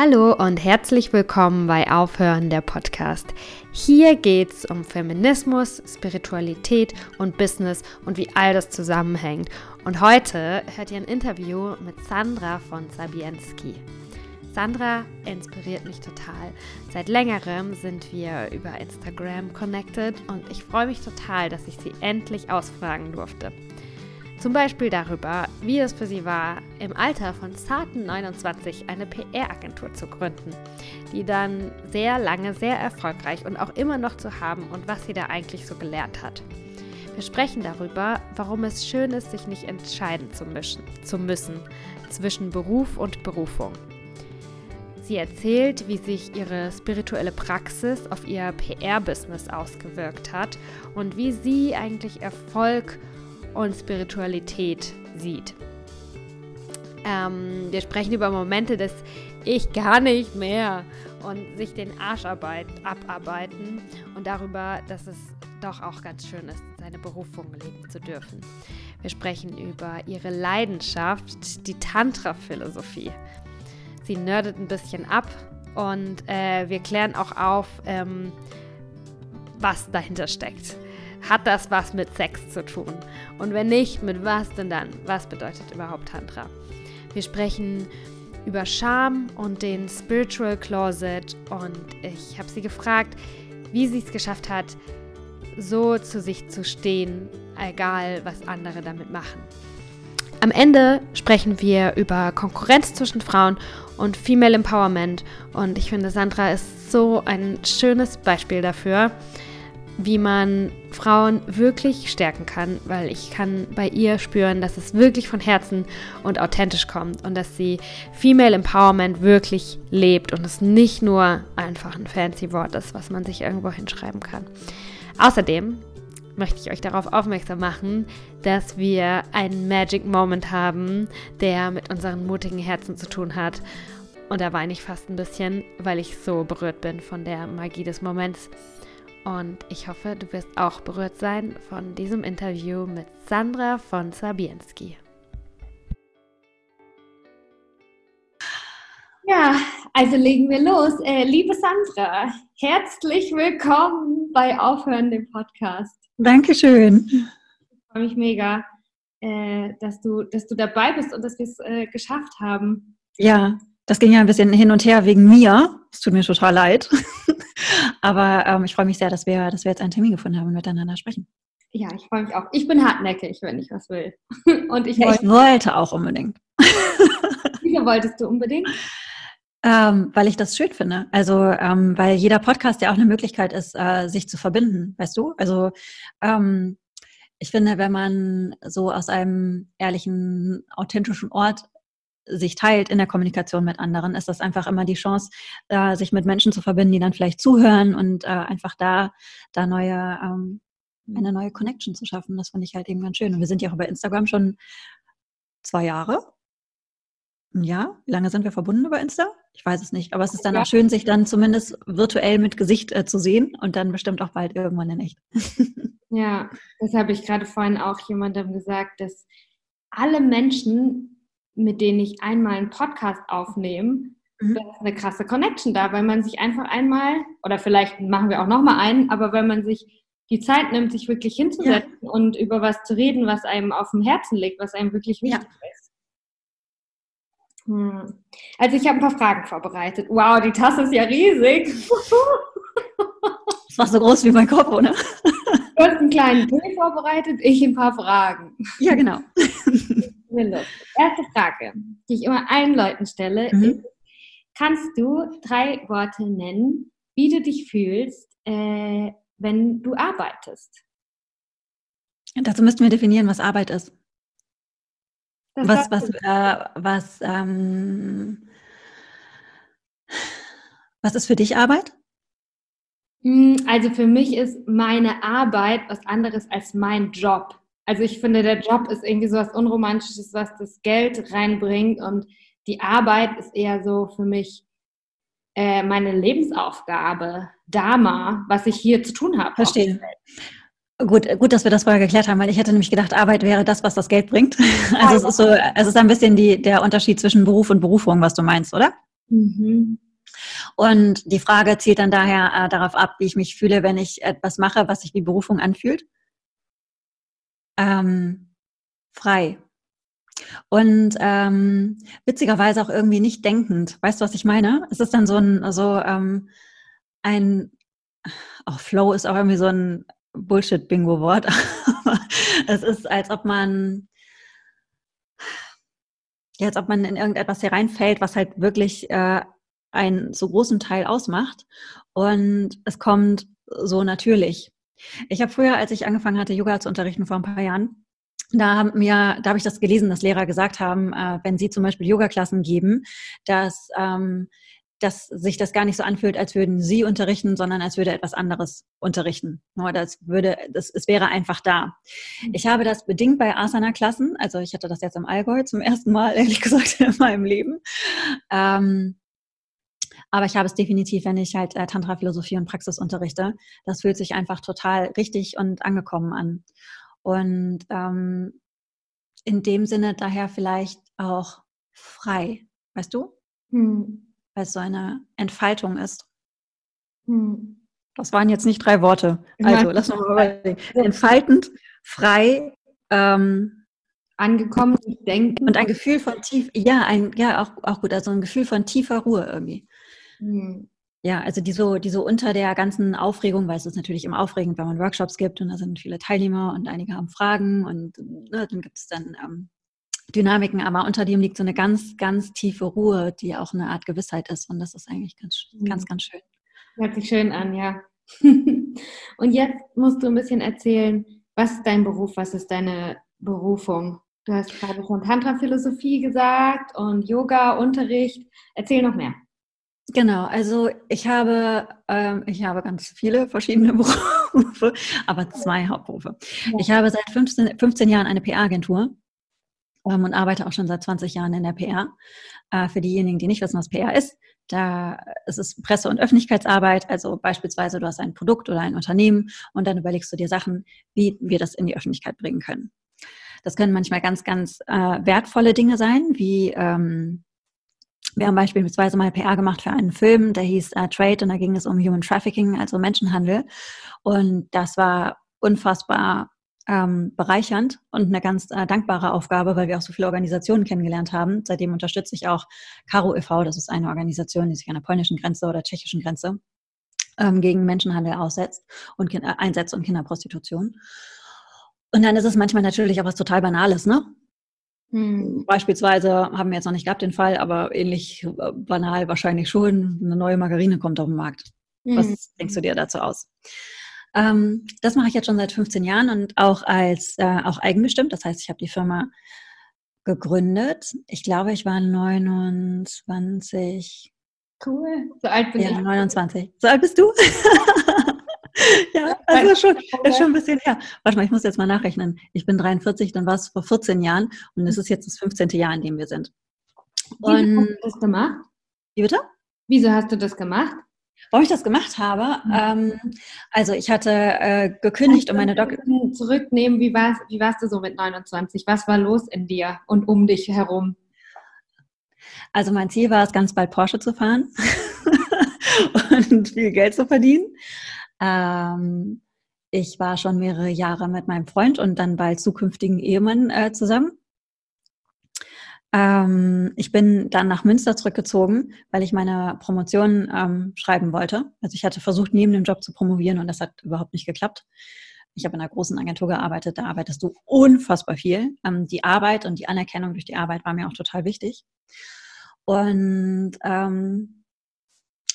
Hallo und herzlich willkommen bei Aufhören der Podcast. Hier geht es um Feminismus, Spiritualität und Business und wie all das zusammenhängt. Und heute hört ihr ein Interview mit Sandra von Sabienski. Sandra inspiriert mich total. Seit längerem sind wir über Instagram connected und ich freue mich total, dass ich sie endlich ausfragen durfte. Zum Beispiel darüber, wie es für sie war, im Alter von zarten 29 eine PR-Agentur zu gründen, die dann sehr lange sehr erfolgreich und auch immer noch zu haben und was sie da eigentlich so gelernt hat. Wir sprechen darüber, warum es schön ist, sich nicht entscheiden zu, mischen, zu müssen zwischen Beruf und Berufung. Sie erzählt, wie sich ihre spirituelle Praxis auf ihr PR-Business ausgewirkt hat und wie sie eigentlich Erfolg und Spiritualität sieht. Ähm, wir sprechen über Momente des Ich gar nicht mehr und sich den Arsch abarbeiten und darüber, dass es doch auch ganz schön ist, seine Berufung leben zu dürfen. Wir sprechen über ihre Leidenschaft, die Tantra-Philosophie. Sie nerdet ein bisschen ab und äh, wir klären auch auf, ähm, was dahinter steckt. Hat das was mit Sex zu tun? Und wenn nicht, mit was denn dann? Was bedeutet überhaupt Tantra? Wir sprechen über Scham und den Spiritual Closet und ich habe sie gefragt, wie sie es geschafft hat, so zu sich zu stehen, egal was andere damit machen. Am Ende sprechen wir über Konkurrenz zwischen Frauen und Female Empowerment und ich finde, Sandra ist so ein schönes Beispiel dafür, wie man Frauen wirklich stärken kann, weil ich kann bei ihr spüren, dass es wirklich von Herzen und authentisch kommt und dass sie Female Empowerment wirklich lebt und es nicht nur einfach ein fancy Wort ist, was man sich irgendwo hinschreiben kann. Außerdem möchte ich euch darauf aufmerksam machen, dass wir einen Magic Moment haben, der mit unseren mutigen Herzen zu tun hat. Und da weine ich fast ein bisschen, weil ich so berührt bin von der Magie des Moments. Und ich hoffe, du wirst auch berührt sein von diesem Interview mit Sandra von Sabienski. Ja, also legen wir los. Äh, liebe Sandra, herzlich willkommen bei Aufhören dem Podcast. Dankeschön. Ich freue mich mega, äh, dass, du, dass du dabei bist und dass wir es äh, geschafft haben. Ja, das ging ja ein bisschen hin und her wegen mir. Es tut mir total leid. Aber ähm, ich freue mich sehr, dass wir, dass wir jetzt einen Termin gefunden haben und miteinander sprechen. Ja, ich freue mich auch. Ich bin hartnäckig, wenn ich was will. Und ich, ja, wollte, ich wollte auch unbedingt. Wieso wolltest du unbedingt? Ähm, weil ich das schön finde. Also, ähm, weil jeder Podcast ja auch eine Möglichkeit ist, äh, sich zu verbinden, weißt du? Also, ähm, ich finde, wenn man so aus einem ehrlichen, authentischen Ort sich teilt in der Kommunikation mit anderen, ist das einfach immer die Chance, äh, sich mit Menschen zu verbinden, die dann vielleicht zuhören und äh, einfach da, da neue, ähm, eine neue Connection zu schaffen. Das finde ich halt eben ganz schön. Und wir sind ja auch bei Instagram schon zwei Jahre. Ja, wie lange sind wir verbunden über Insta? Ich weiß es nicht. Aber es ist dann ja. auch schön, sich dann zumindest virtuell mit Gesicht äh, zu sehen und dann bestimmt auch bald irgendwann in echt. ja, das habe ich gerade vorhin auch jemandem gesagt, dass alle Menschen mit denen ich einmal einen Podcast aufnehme, mhm. da ist eine krasse Connection da, weil man sich einfach einmal, oder vielleicht machen wir auch nochmal einen, aber wenn man sich die Zeit nimmt, sich wirklich hinzusetzen ja. und über was zu reden, was einem auf dem Herzen liegt, was einem wirklich wichtig ja. ist. Hm. Also ich habe ein paar Fragen vorbereitet. Wow, die Tasse ist ja riesig. Das war so groß wie mein Kopf, oder? Du hast einen kleinen Tee vorbereitet, ich ein paar Fragen. Ja, genau. Erste Frage, die ich immer allen Leuten stelle, mhm. ist, kannst du drei Worte nennen, wie du dich fühlst, äh, wenn du arbeitest? Dazu müssten wir definieren, was Arbeit ist. Das was, was, äh, was, ähm, was ist für dich Arbeit? Hm, also für mich ist meine Arbeit was anderes als mein Job. Also ich finde, der Job ist irgendwie so was Unromantisches, was das Geld reinbringt und die Arbeit ist eher so für mich äh, meine Lebensaufgabe, Dharma, was ich hier zu tun habe. Verstehe. Gut, gut, dass wir das vorher geklärt haben, weil ich hätte nämlich gedacht, Arbeit wäre das, was das Geld bringt. Also es ist so, es ist ein bisschen die, der Unterschied zwischen Beruf und Berufung, was du meinst, oder? Mhm. Und die Frage zielt dann daher äh, darauf ab, wie ich mich fühle, wenn ich etwas mache, was sich wie Berufung anfühlt. Ähm, frei. Und ähm, witzigerweise auch irgendwie nicht denkend. Weißt du, was ich meine? Es ist dann so ein, so ähm, ein, auch Flow ist auch irgendwie so ein Bullshit-Bingo-Wort. es ist, als ob man, ja, als ob man in irgendetwas hereinfällt, was halt wirklich äh, einen so großen Teil ausmacht. Und es kommt so natürlich. Ich habe früher, als ich angefangen hatte, Yoga zu unterrichten vor ein paar Jahren, da haben mir, da habe ich das gelesen, dass Lehrer gesagt haben, äh, wenn sie zum Beispiel Yoga-Klassen geben, dass ähm, dass sich das gar nicht so anfühlt, als würden sie unterrichten, sondern als würde etwas anderes unterrichten. Nur das würde, das, es wäre einfach da. Mhm. Ich habe das bedingt bei Asana-Klassen, also ich hatte das jetzt im Allgäu zum ersten Mal, ehrlich gesagt, in meinem Leben. Ähm, aber ich habe es definitiv, wenn ich halt äh, Tantra-Philosophie und Praxis unterrichte. Das fühlt sich einfach total richtig und angekommen an. Und ähm, in dem Sinne daher vielleicht auch frei, weißt du? Hm weil es so eine Entfaltung ist. Hm. Das waren jetzt nicht drei Worte. Also, lass uns mal überlegen. Entfaltend, frei, ähm, angekommen, denken. Und ein Gefühl von tief, ja, ein, ja, auch, auch gut, also ein Gefühl von tiefer Ruhe irgendwie. Hm. Ja, also die so, die so unter der ganzen Aufregung, weil es ist natürlich immer aufregend, wenn man Workshops gibt und da sind viele Teilnehmer und einige haben Fragen und ne, dann gibt es dann ähm, Dynamiken, aber unter dem liegt so eine ganz, ganz tiefe Ruhe, die auch eine Art Gewissheit ist. Und das ist eigentlich ganz, mhm. ganz, ganz schön. Hört sich schön an, ja. und jetzt musst du ein bisschen erzählen, was ist dein Beruf, was ist deine Berufung? Du hast gerade schon Tantra-Philosophie gesagt und Yoga-Unterricht. Erzähl noch mehr. Genau, also ich habe, ähm, ich habe ganz viele verschiedene Berufe, aber zwei Hauptberufe. Ja. Ich habe seit 15, 15 Jahren eine PR-Agentur ähm, und arbeite auch schon seit 20 Jahren in der PR. Äh, für diejenigen, die nicht wissen, was PR ist, da ist es Presse- und Öffentlichkeitsarbeit. Also beispielsweise du hast ein Produkt oder ein Unternehmen und dann überlegst du dir Sachen, wie wir das in die Öffentlichkeit bringen können. Das können manchmal ganz, ganz äh, wertvolle Dinge sein, wie ähm, wir haben beispielsweise mal PR gemacht für einen Film, der hieß äh, Trade und da ging es um Human Trafficking, also Menschenhandel. Und das war unfassbar ähm, bereichernd und eine ganz äh, dankbare Aufgabe, weil wir auch so viele Organisationen kennengelernt haben. Seitdem unterstütze ich auch Caro e.V., das ist eine Organisation, die sich an der polnischen Grenze oder tschechischen Grenze ähm, gegen Menschenhandel aussetzt und äh, einsetzt und Kinderprostitution. Und dann ist es manchmal natürlich auch was total Banales, ne? Hm. Beispielsweise haben wir jetzt noch nicht gehabt den Fall, aber ähnlich äh, banal wahrscheinlich schon, eine neue Margarine kommt auf den Markt. Was hm. denkst du dir dazu aus? Ähm, das mache ich jetzt schon seit 15 Jahren und auch als äh, auch eigenbestimmt. Das heißt, ich habe die Firma gegründet. Ich glaube, ich war 29. Cool. So alt bin ja, ich. 29. So alt bist du? ja, also schon, ist schon ein bisschen her. Warte mal, ich muss jetzt mal nachrechnen. Ich bin 43, dann war es vor 14 Jahren und es ist jetzt das 15. Jahr, in dem wir sind. Und, Wieso hast du das gemacht? Wie bitte? Wieso hast du das gemacht? Warum ich das gemacht habe? Mhm. Ähm, also ich hatte äh, gekündigt, um meine Doktor... Zurücknehmen, wie warst, wie warst du so mit 29? Was war los in dir und um dich herum? Also mein Ziel war es, ganz bald Porsche zu fahren und viel Geld zu verdienen. Ähm, ich war schon mehrere Jahre mit meinem Freund und dann bald zukünftigen Ehemann äh, zusammen. Ähm, ich bin dann nach Münster zurückgezogen, weil ich meine Promotion ähm, schreiben wollte. Also ich hatte versucht, neben dem Job zu promovieren und das hat überhaupt nicht geklappt. Ich habe in einer großen Agentur gearbeitet, da arbeitest du unfassbar viel. Ähm, die Arbeit und die Anerkennung durch die Arbeit war mir auch total wichtig. Und ähm,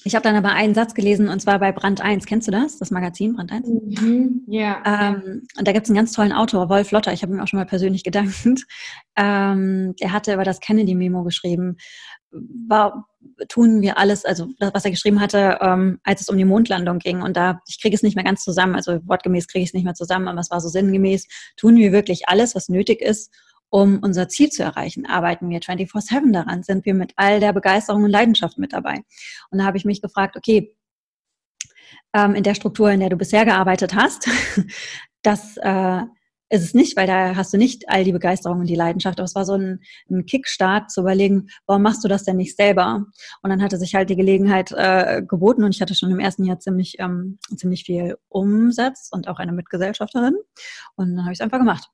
ich habe dann aber einen Satz gelesen und zwar bei Brand 1. Kennst du das? Das Magazin Brand 1? Mhm, ja. Ähm, und da gibt es einen ganz tollen Autor, Wolf Lotter. Ich habe ihm auch schon mal persönlich gedankt. Ähm, der hatte über das Kennedy-Memo geschrieben. War, tun wir alles, also was er geschrieben hatte, ähm, als es um die Mondlandung ging. Und da, ich kriege es nicht mehr ganz zusammen, also wortgemäß kriege ich es nicht mehr zusammen, aber es war so sinngemäß, tun wir wirklich alles, was nötig ist, um unser Ziel zu erreichen, arbeiten wir 24-7 daran, sind wir mit all der Begeisterung und Leidenschaft mit dabei. Und da habe ich mich gefragt, okay, ähm, in der Struktur, in der du bisher gearbeitet hast, das äh, ist es nicht, weil da hast du nicht all die Begeisterung und die Leidenschaft. Aber es war so ein, ein Kickstart zu überlegen, warum machst du das denn nicht selber? Und dann hatte sich halt die Gelegenheit äh, geboten und ich hatte schon im ersten Jahr ziemlich, ähm, ziemlich viel Umsatz und auch eine Mitgesellschafterin. Und dann habe ich es einfach gemacht.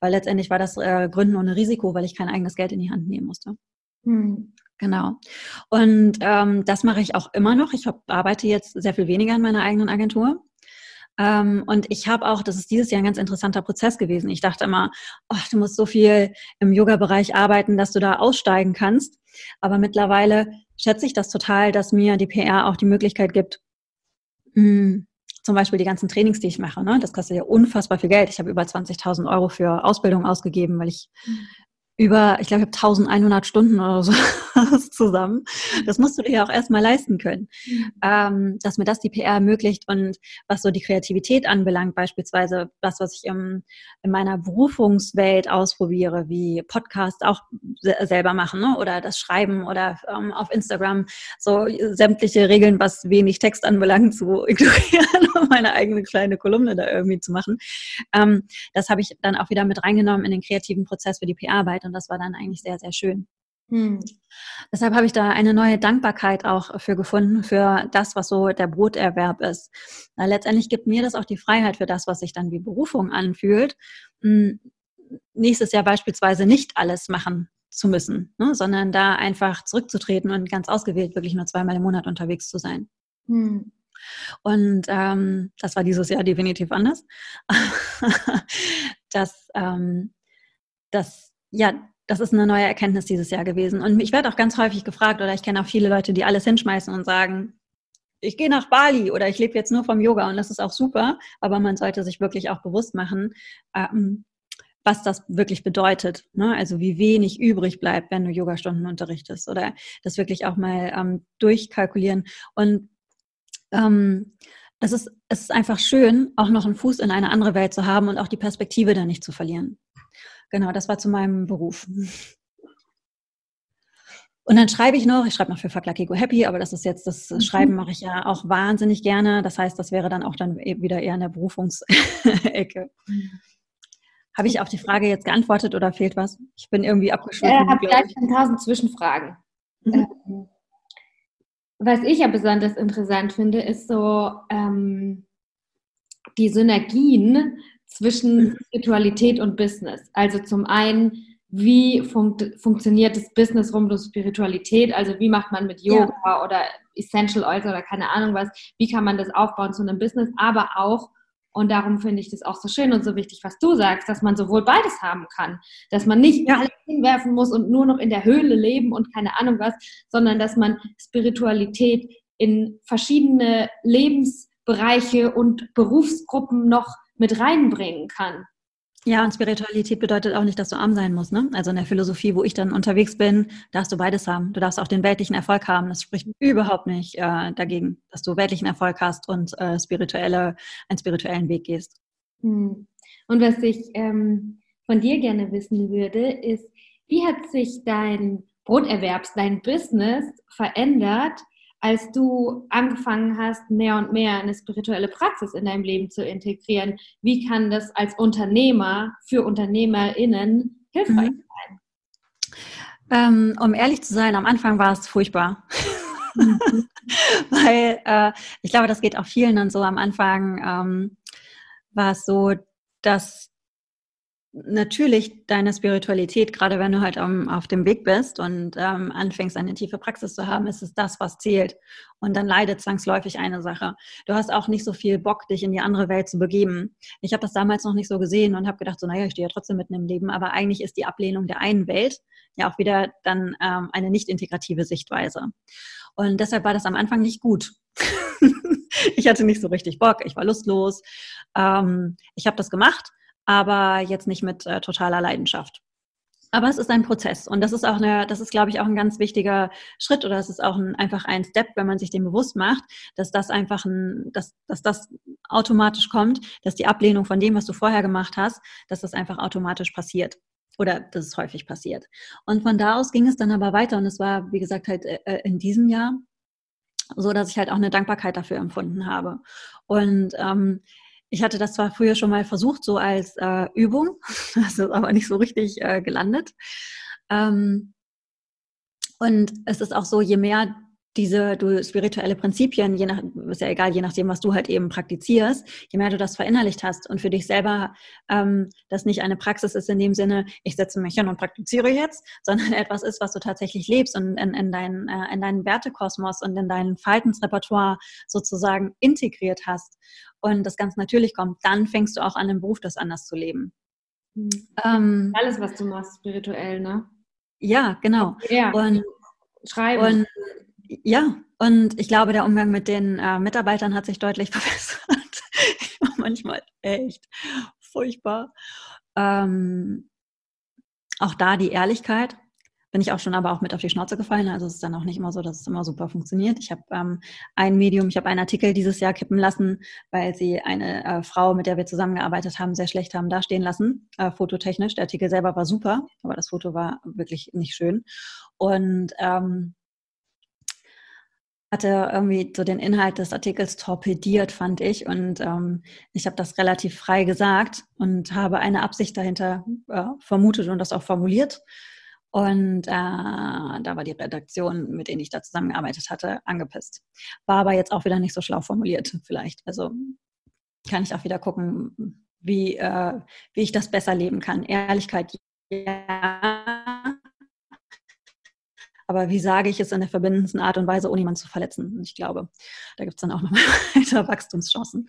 Weil letztendlich war das äh, Gründen ohne Risiko, weil ich kein eigenes Geld in die Hand nehmen musste. Hm. Genau. Und ähm, das mache ich auch immer noch. Ich hab, arbeite jetzt sehr viel weniger in meiner eigenen Agentur. Ähm, und ich habe auch, das ist dieses Jahr ein ganz interessanter Prozess gewesen. Ich dachte immer, oh, du musst so viel im Yoga-Bereich arbeiten, dass du da aussteigen kannst. Aber mittlerweile schätze ich das total, dass mir die PR auch die Möglichkeit gibt, mh, hm, zum Beispiel die ganzen Trainings, die ich mache, ne? das kostet ja unfassbar viel Geld. Ich habe über 20.000 Euro für Ausbildung ausgegeben, weil ich mhm über, ich glaube, ich habe 1100 Stunden oder so zusammen. Das musst du dir ja auch erstmal leisten können, mhm. ähm, dass mir das die PR ermöglicht und was so die Kreativität anbelangt, beispielsweise das, was ich im, in meiner Berufungswelt ausprobiere, wie Podcast auch selber machen ne? oder das Schreiben oder ähm, auf Instagram so sämtliche Regeln, was wenig Text anbelangt, zu ignorieren und meine eigene kleine Kolumne da irgendwie zu machen. Ähm, das habe ich dann auch wieder mit reingenommen in den kreativen Prozess für die PR-Arbeit und das war dann eigentlich sehr, sehr schön. Hm. Deshalb habe ich da eine neue Dankbarkeit auch für gefunden, für das, was so der Broterwerb ist. Na, letztendlich gibt mir das auch die Freiheit für das, was sich dann wie Berufung anfühlt, hm, nächstes Jahr beispielsweise nicht alles machen zu müssen, ne, sondern da einfach zurückzutreten und ganz ausgewählt wirklich nur zweimal im Monat unterwegs zu sein. Hm. Und ähm, das war dieses Jahr definitiv anders. das, ähm, das ja, das ist eine neue Erkenntnis dieses Jahr gewesen. Und ich werde auch ganz häufig gefragt, oder ich kenne auch viele Leute, die alles hinschmeißen und sagen, ich gehe nach Bali oder ich lebe jetzt nur vom Yoga und das ist auch super, aber man sollte sich wirklich auch bewusst machen, ähm, was das wirklich bedeutet. Ne? Also wie wenig übrig bleibt, wenn du Yogastunden unterrichtest oder das wirklich auch mal ähm, durchkalkulieren. Und ähm, es, ist, es ist einfach schön, auch noch einen Fuß in eine andere Welt zu haben und auch die Perspektive da nicht zu verlieren. Genau, das war zu meinem Beruf. Und dann schreibe ich noch, ich schreibe noch für Fuck Lucky Go Happy, aber das ist jetzt, das mhm. Schreiben mache ich ja auch wahnsinnig gerne. Das heißt, das wäre dann auch dann e-, wieder eher in der Berufungsecke. Habe ich auf die Frage jetzt geantwortet oder fehlt was? Ich bin irgendwie abgeschlossen. Ich habe gleich tausend Zwischenfragen. Mhm. Ähm, was ich ja besonders interessant finde, ist so ähm, die Synergien zwischen Spiritualität und Business. Also zum einen, wie funkt, funktioniert das Business rund um Spiritualität? Also wie macht man mit Yoga ja. oder Essential Oils oder keine Ahnung was, wie kann man das aufbauen zu einem Business? Aber auch, und darum finde ich das auch so schön und so wichtig, was du sagst, dass man sowohl beides haben kann. Dass man nicht ja. alles hinwerfen muss und nur noch in der Höhle leben und keine Ahnung was, sondern dass man Spiritualität in verschiedene Lebensbereiche und Berufsgruppen noch mit reinbringen kann. Ja, und Spiritualität bedeutet auch nicht, dass du arm sein musst. Ne? Also in der Philosophie, wo ich dann unterwegs bin, darfst du beides haben. Du darfst auch den weltlichen Erfolg haben. Das spricht überhaupt nicht äh, dagegen, dass du weltlichen Erfolg hast und äh, spirituelle, einen spirituellen Weg gehst. Hm. Und was ich ähm, von dir gerne wissen würde, ist, wie hat sich dein Broterwerbs, dein Business verändert, als du angefangen hast, mehr und mehr eine spirituelle Praxis in deinem Leben zu integrieren, wie kann das als Unternehmer für UnternehmerInnen hilfreich mhm. sein? Ähm, um ehrlich zu sein, am Anfang war es furchtbar. Mhm. Weil äh, ich glaube, das geht auch vielen dann so. Am Anfang ähm, war es so, dass natürlich deine Spiritualität, gerade wenn du halt um, auf dem Weg bist und ähm, anfängst, eine tiefe Praxis zu haben, ist es das, was zählt. Und dann leidet zwangsläufig eine Sache. Du hast auch nicht so viel Bock, dich in die andere Welt zu begeben. Ich habe das damals noch nicht so gesehen und habe gedacht, so, naja, ich stehe ja trotzdem mitten im Leben, aber eigentlich ist die Ablehnung der einen Welt ja auch wieder dann ähm, eine nicht integrative Sichtweise. Und deshalb war das am Anfang nicht gut. ich hatte nicht so richtig Bock, ich war lustlos. Ähm, ich habe das gemacht aber jetzt nicht mit äh, totaler Leidenschaft. Aber es ist ein Prozess und das ist auch eine, das ist, glaube ich, auch ein ganz wichtiger Schritt oder es ist auch ein, einfach ein Step, wenn man sich den bewusst macht, dass das einfach ein, dass, dass das automatisch kommt, dass die Ablehnung von dem, was du vorher gemacht hast, dass das einfach automatisch passiert oder dass es häufig passiert. Und von da aus ging es dann aber weiter und es war, wie gesagt, halt äh, äh in diesem Jahr so, dass ich halt auch eine Dankbarkeit dafür empfunden habe. Und ähm, ich hatte das zwar früher schon mal versucht, so als äh, Übung, das ist aber nicht so richtig äh, gelandet. Ähm, und es ist auch so, je mehr diese du spirituelle Prinzipien, je nach, ist ja egal, je nachdem, was du halt eben praktizierst, je mehr du das verinnerlicht hast und für dich selber ähm, das nicht eine Praxis ist in dem Sinne, ich setze mich hin und praktiziere jetzt, sondern etwas ist, was du tatsächlich lebst und in, in, dein, äh, in deinen Wertekosmos und in dein Verhaltensrepertoire sozusagen integriert hast und das ganz natürlich kommt, dann fängst du auch an, im Beruf das anders zu leben. Mhm. Ähm, Alles, was du machst, spirituell, ne? Ja, genau. Ja. Und, Schreiben. Und ja, und ich glaube, der Umgang mit den äh, Mitarbeitern hat sich deutlich verbessert. Manchmal echt furchtbar. Ähm, auch da die Ehrlichkeit. Bin ich auch schon aber auch mit auf die Schnauze gefallen. Also es ist dann auch nicht immer so, dass es immer super funktioniert. Ich habe ähm, ein Medium, ich habe einen Artikel dieses Jahr kippen lassen, weil sie eine äh, Frau, mit der wir zusammengearbeitet haben, sehr schlecht haben dastehen lassen, äh, fototechnisch. Der Artikel selber war super, aber das Foto war wirklich nicht schön. Und ähm, hatte irgendwie so den Inhalt des Artikels torpediert, fand ich. Und ähm, ich habe das relativ frei gesagt und habe eine Absicht dahinter äh, vermutet und das auch formuliert. Und äh, da war die Redaktion, mit denen ich da zusammengearbeitet hatte, angepisst. War aber jetzt auch wieder nicht so schlau formuliert, vielleicht. Also kann ich auch wieder gucken, wie, äh, wie ich das besser leben kann. Ehrlichkeit, ja aber wie sage ich es in der verbindendsten Art und Weise, ohne jemanden zu verletzen? Und ich glaube, da gibt es dann auch noch weiter Wachstumschancen.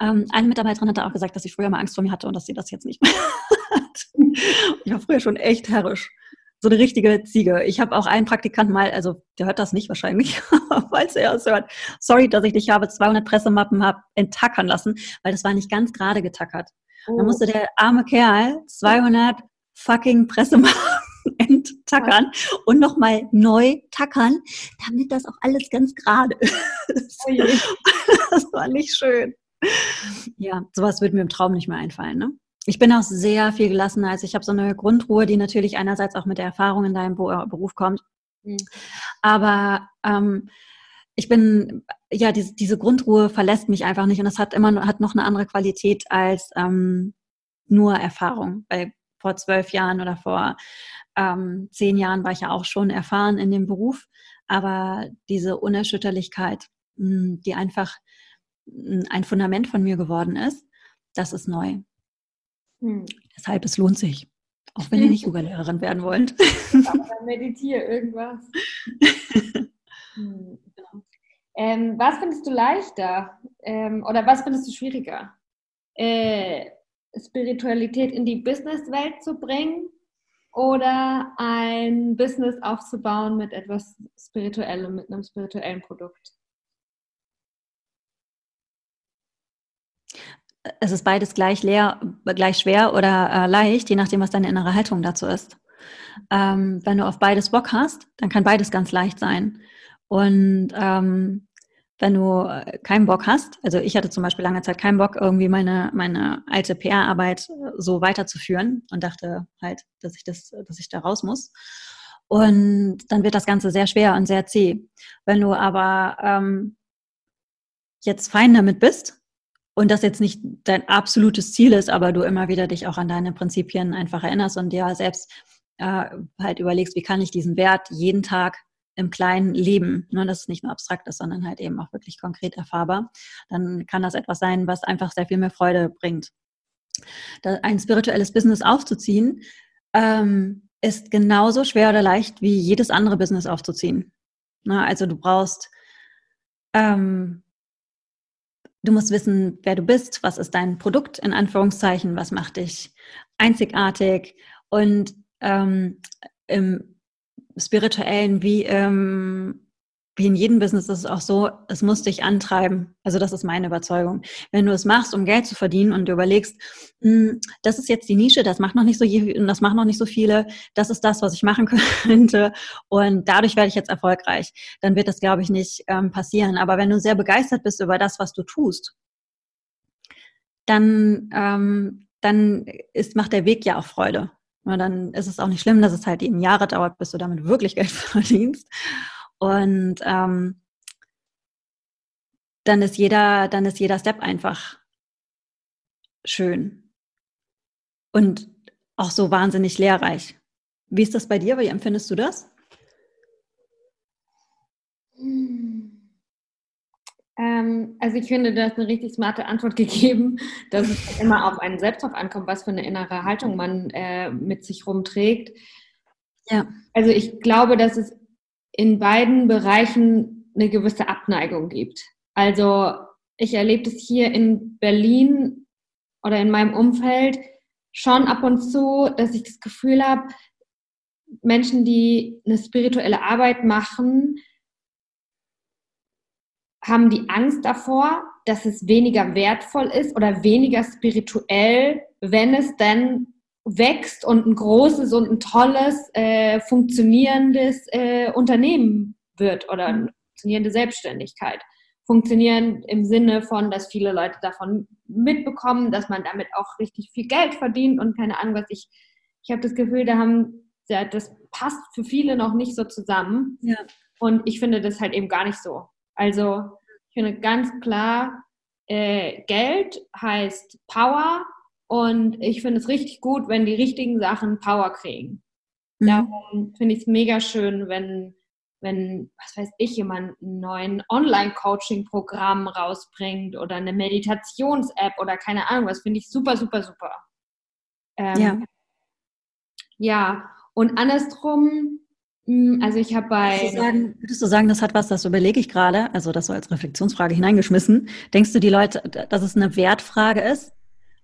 Ähm, eine Mitarbeiterin hatte auch gesagt, dass sie früher mal Angst vor mir hatte und dass sie das jetzt nicht mehr hat. Ich war früher schon echt herrisch. So eine richtige Ziege. Ich habe auch einen Praktikanten mal, also der hört das nicht wahrscheinlich, aber falls er es hört, sorry, dass ich dich habe 200 Pressemappen habe enttackern lassen, weil das war nicht ganz gerade getackert. Oh. Da musste der arme Kerl 200 fucking Pressemappen enttackern und nochmal neu tackern, damit das auch alles ganz gerade ist. Oh das war nicht schön. Ja, sowas würde mir im Traum nicht mehr einfallen. Ne? Ich bin auch sehr viel gelassener. Also ich habe so eine Grundruhe, die natürlich einerseits auch mit der Erfahrung in deinem Beruf kommt. Mhm. Aber ähm, ich bin, ja, diese, diese Grundruhe verlässt mich einfach nicht und das hat immer hat noch eine andere Qualität als ähm, nur Erfahrung. Weil vor zwölf Jahren oder vor ähm, zehn Jahren war ich ja auch schon erfahren in dem Beruf, aber diese Unerschütterlichkeit, hm, die einfach hm, ein Fundament von mir geworden ist, das ist neu. Hm. Deshalb, es lohnt sich. Auch wenn ihr nicht Yoga-Lehrerin werden wollt. Aber meditiere irgendwas. hm. Genau. ähm, was findest du leichter ähm, oder was findest du schwieriger? Äh, Spiritualität in die Businesswelt zu bringen oder ein Business aufzubauen mit etwas Spirituellem, mit einem spirituellen Produkt? Es ist beides gleich leer, gleich schwer oder äh, leicht, je nachdem, was deine innere Haltung dazu ist. Ähm, wenn du auf beides Bock hast, dann kann beides ganz leicht sein. Und ähm, wenn du äh, keinen Bock hast, also ich hatte zum Beispiel lange Zeit keinen Bock, irgendwie meine, meine alte PR-Arbeit äh, so weiterzuführen und dachte halt, dass ich das, dass ich da raus muss. Und dann wird das Ganze sehr schwer und sehr zäh. Wenn du aber ähm, jetzt fein damit bist und das jetzt nicht dein absolutes Ziel ist, aber du immer wieder dich auch an deine Prinzipien einfach erinnerst und dir selbst äh, halt überlegst, wie kann ich diesen Wert jeden Tag im kleinen Leben, ne, dass es nicht nur abstrakt ist, sondern halt eben auch wirklich konkret erfahrbar, dann kann das etwas sein, was einfach sehr viel mehr Freude bringt. Ein spirituelles Business aufzuziehen, ähm, ist genauso schwer oder leicht wie jedes andere Business aufzuziehen. Ne, also du brauchst, ähm, du musst wissen, wer du bist, was ist dein Produkt in Anführungszeichen, was macht dich einzigartig und ähm, im spirituellen wie, ähm, wie in jedem Business ist es auch so, es muss dich antreiben. Also das ist meine Überzeugung. Wenn du es machst, um Geld zu verdienen und du überlegst, hm, das ist jetzt die Nische, das macht noch nicht so das macht noch nicht so viele, das ist das, was ich machen könnte und dadurch werde ich jetzt erfolgreich, dann wird das, glaube ich, nicht ähm, passieren. Aber wenn du sehr begeistert bist über das, was du tust, dann, ähm, dann ist, macht der Weg ja auch Freude. Und dann ist es auch nicht schlimm, dass es halt eben Jahre dauert, bis du damit wirklich Geld verdienst. Und ähm, dann ist jeder, dann ist jeder Step einfach schön und auch so wahnsinnig lehrreich. Wie ist das bei dir? Wie empfindest du das? Ähm, also ich finde, du hast eine richtig smarte Antwort gegeben, dass es immer auf einen selbst drauf ankommt, was für eine innere Haltung man äh, mit sich rumträgt. Ja. Also ich glaube, dass es in beiden Bereichen eine gewisse Abneigung gibt. Also ich erlebe das hier in Berlin oder in meinem Umfeld schon ab und zu, dass ich das Gefühl habe, Menschen, die eine spirituelle Arbeit machen, haben die Angst davor, dass es weniger wertvoll ist oder weniger spirituell, wenn es dann wächst und ein großes und ein tolles, äh, funktionierendes äh, Unternehmen wird oder eine funktionierende Selbstständigkeit. Funktionieren im Sinne von, dass viele Leute davon mitbekommen, dass man damit auch richtig viel Geld verdient und keine Ahnung was. Ich, ich habe das Gefühl, da haben, ja, das passt für viele noch nicht so zusammen. Ja. Und ich finde das halt eben gar nicht so. Also finde ganz klar, äh, Geld heißt Power und ich finde es richtig gut, wenn die richtigen Sachen Power kriegen. Mhm. Darum finde ich es mega schön, wenn, wenn, was weiß ich, jemand einen neuen Online-Coaching-Programm rausbringt oder eine Meditations-App oder keine Ahnung, was finde ich super, super, super. Ähm, ja. Ja, und andersrum, also ich habe bei. Würdest du, sagen, würdest du sagen, das hat was, das überlege ich gerade, also das so als Reflexionsfrage hineingeschmissen. Denkst du, die Leute, dass es eine Wertfrage ist?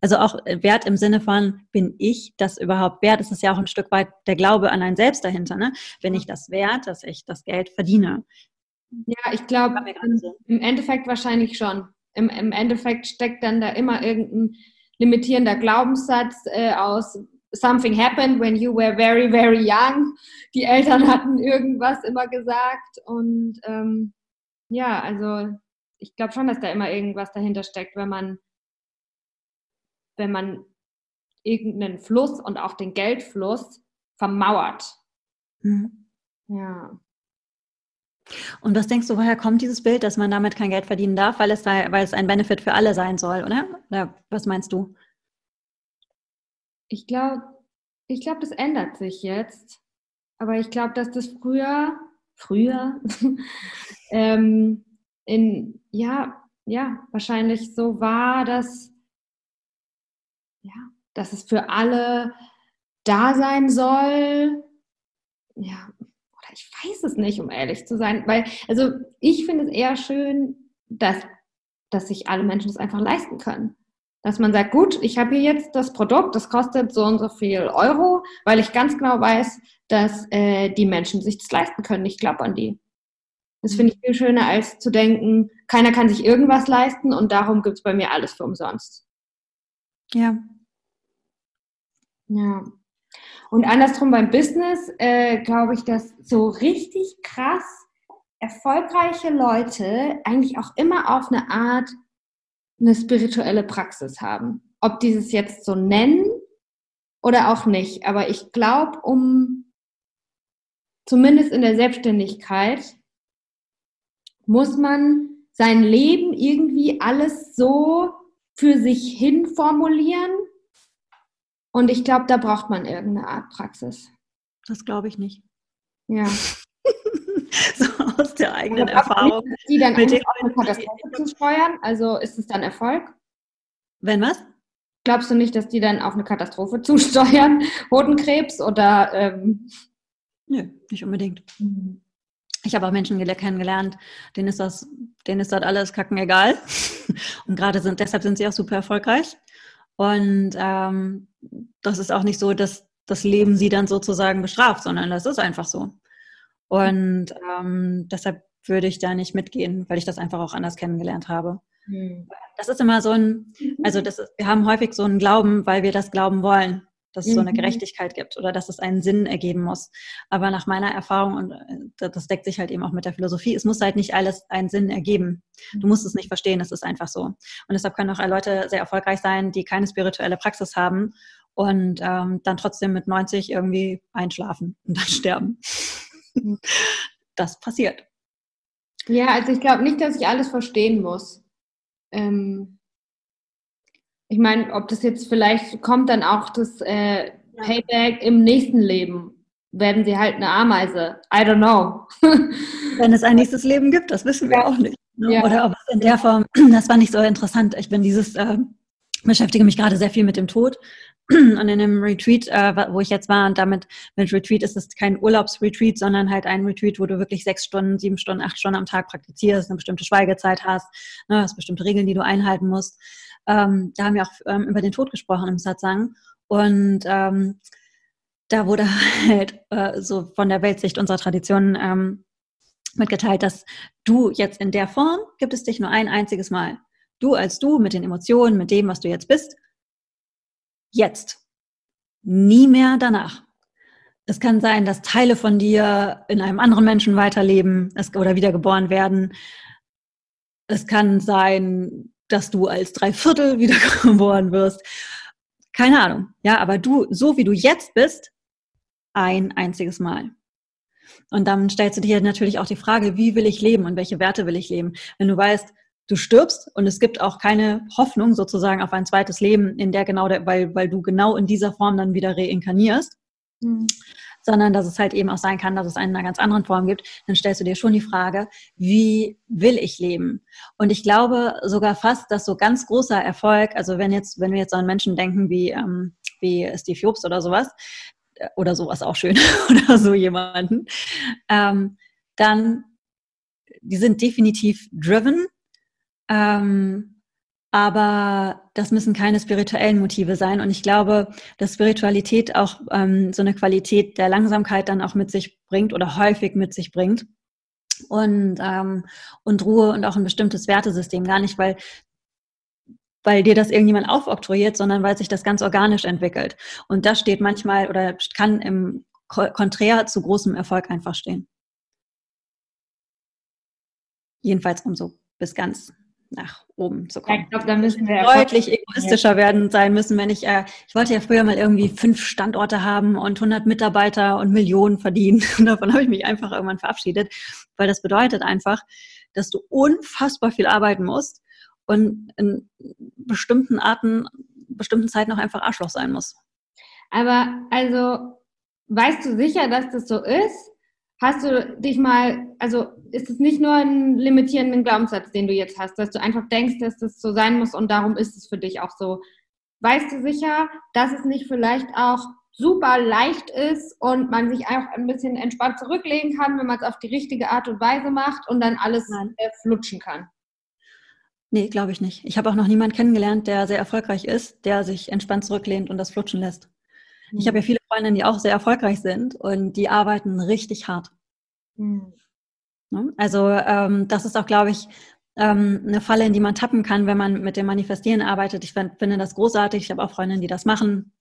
Also auch Wert im Sinne von, bin ich das überhaupt wert? Es ist ja auch ein Stück weit der Glaube an ein Selbst dahinter. Ne? Bin ich das wert, dass ich das Geld verdiene? Ja, ich glaube, im Endeffekt wahrscheinlich schon. Im, Im Endeffekt steckt dann da immer irgendein limitierender Glaubenssatz äh, aus, something happened when you were very, very young. Die Eltern hatten irgendwas immer gesagt. Und ähm, ja, also ich glaube schon, dass da immer irgendwas dahinter steckt, wenn man wenn man irgendeinen Fluss und auch den Geldfluss vermauert. Mhm. Ja. Und was denkst du, woher kommt dieses Bild, dass man damit kein Geld verdienen darf, weil es, da, weil es ein Benefit für alle sein soll, oder? Oder was meinst du? Ich glaube, ich glaube, das ändert sich jetzt. Aber ich glaube, dass das früher, früher, ähm, in, ja, ja, wahrscheinlich so war, dass ja, dass es für alle da sein soll. Ja, oder ich weiß es nicht, um ehrlich zu sein, weil, also ich finde es eher schön, dass, dass sich alle Menschen das einfach leisten können. Dass man sagt, gut, ich habe hier jetzt das Produkt, das kostet so und so viel Euro, weil ich ganz genau weiß, dass äh, die Menschen sich das leisten können. Ich glaube an die. Das finde ich viel schöner, als zu denken, keiner kann sich irgendwas leisten und darum gibt es bei mir alles für umsonst. Ja, ja. Und andersrum beim Business äh, glaube ich, dass so richtig krass erfolgreiche Leute eigentlich auch immer auf eine Art eine spirituelle Praxis haben. Ob die es jetzt so nennen oder auch nicht. Aber ich glaube, um zumindest in der Selbstständigkeit muss man sein Leben irgendwie alles so für sich hin formulieren, und ich glaube, da braucht man irgendeine Art Praxis. Das glaube ich nicht. Ja. der eigenen Erfahrung. Nicht, die dann auch eine Katastrophe zu steuern? Also ist es dann Erfolg? Wenn was? Glaubst du nicht, dass die dann auf eine Katastrophe zusteuern? Hodenkrebs oder? Ähm Nö, nicht unbedingt. Mhm. Ich habe auch Menschen kennengelernt, denen ist das, denen ist das alles kacken egal. Und gerade sind, deshalb sind sie auch super erfolgreich. Und ähm, das ist auch nicht so, dass das Leben sie dann sozusagen bestraft, sondern das ist einfach so. Und ähm, deshalb würde ich da nicht mitgehen, weil ich das einfach auch anders kennengelernt habe. Hm. Das ist immer so ein, also das ist, wir haben häufig so einen Glauben, weil wir das glauben wollen dass es so eine mhm. Gerechtigkeit gibt oder dass es einen Sinn ergeben muss. Aber nach meiner Erfahrung, und äh, das deckt sich halt eben auch mit der Philosophie, es muss halt nicht alles einen Sinn ergeben. Du musst es nicht verstehen, es ist einfach so. Und deshalb können auch Leute sehr erfolgreich sein, die keine spirituelle Praxis haben und ähm, dann trotzdem mit 90 irgendwie einschlafen und dann sterben. Das passiert. Ja, also ich glaube nicht, dass ich alles verstehen muss. Ähm, ich meine, ob das jetzt vielleicht kommt dann auch das äh, Payback im nächsten Leben. Werden sie halt eine Ameise. I don't know. Wenn es ein nächstes Leben gibt, das wissen wir auch nicht. Ne? Ja. Oder ob es in der Form, das war nicht so interessant. Ich bin dieses, äh, beschäftige mich gerade sehr viel mit dem Tod. Und in dem Retreat, äh, wo ich jetzt war, und damit mit Retreat ist es kein Urlaubsretreat, sondern halt ein Retreat, wo du wirklich sechs Stunden, sieben Stunden, acht Stunden am Tag praktizierst, eine bestimmte Schweigezeit hast, ne, hast bestimmte Regeln, die du einhalten musst. Ähm, da haben wir auch ähm, über den Tod gesprochen im Satsang. Und ähm, da wurde halt äh, so von der Weltsicht unserer Tradition ähm, mitgeteilt, dass du jetzt in der Form gibt es dich nur ein einziges Mal. Du als du mit den Emotionen, mit dem, was du jetzt bist, jetzt. Nie mehr danach. Es kann sein, dass Teile von dir in einem anderen Menschen weiterleben oder wiedergeboren werden. Es kann sein, dass du als Dreiviertel wiedergeboren wirst. Keine Ahnung. Ja, aber du, so wie du jetzt bist, ein einziges Mal. Und dann stellst du dir natürlich auch die Frage, wie will ich leben und welche Werte will ich leben? Wenn du weißt, du stirbst und es gibt auch keine Hoffnung sozusagen auf ein zweites Leben, in der genau, der, weil, weil du genau in dieser Form dann wieder reinkarnierst, mhm. sondern dass es halt eben auch sein kann, dass es eine ganz anderen Form gibt, dann stellst du dir schon die Frage, wie will ich leben? Und ich glaube sogar fast, dass so ganz großer Erfolg, also wenn jetzt, wenn wir jetzt an Menschen denken wie, ähm, wie Steve Jobs oder sowas, äh, oder sowas auch schön, oder so jemanden, ähm, dann die sind definitiv driven, ähm, aber das müssen keine spirituellen Motive sein. Und ich glaube, dass Spiritualität auch ähm, so eine Qualität der Langsamkeit dann auch mit sich bringt oder häufig mit sich bringt. Und, ähm, und Ruhe und auch ein bestimmtes Wertesystem. Gar nicht, weil weil dir das irgendjemand aufoktroyiert, sondern weil sich das ganz organisch entwickelt. Und das steht manchmal oder kann im Konträr zu großem Erfolg einfach stehen. Jedenfalls um so bis ganz nach oben zu kommen. ich glaube, da müssen wir deutlich egoistischer werden sein müssen, wenn ich, äh, ich wollte ja früher mal irgendwie fünf Standorte haben und 100 Mitarbeiter und Millionen verdienen. Und davon habe ich mich einfach irgendwann verabschiedet, weil das bedeutet einfach, dass du unfassbar viel arbeiten musst und in bestimmten Arten, bestimmten Zeiten auch einfach Arschloch sein muss. Aber also, weißt du sicher, dass das so ist? Hast du dich mal, also ist es nicht nur ein limitierenden Glaubenssatz, den du jetzt hast, dass du einfach denkst, dass das so sein muss und darum ist es für dich auch so. Weißt du sicher, dass es nicht vielleicht auch super leicht ist und man sich einfach ein bisschen entspannt zurücklegen kann, wenn man es auf die richtige Art und Weise macht und dann alles Nein. flutschen kann? Nee, glaube ich nicht. Ich habe auch noch niemanden kennengelernt, der sehr erfolgreich ist, der sich entspannt zurücklehnt und das flutschen lässt. Mhm. Ich habe ja viele Freundinnen, die auch sehr erfolgreich sind und die arbeiten richtig hart. Mhm. Also ähm, das ist auch, glaube ich, ähm, eine Falle, in die man tappen kann, wenn man mit dem Manifestieren arbeitet. Ich find, finde das großartig. Ich habe auch Freundinnen, die das machen.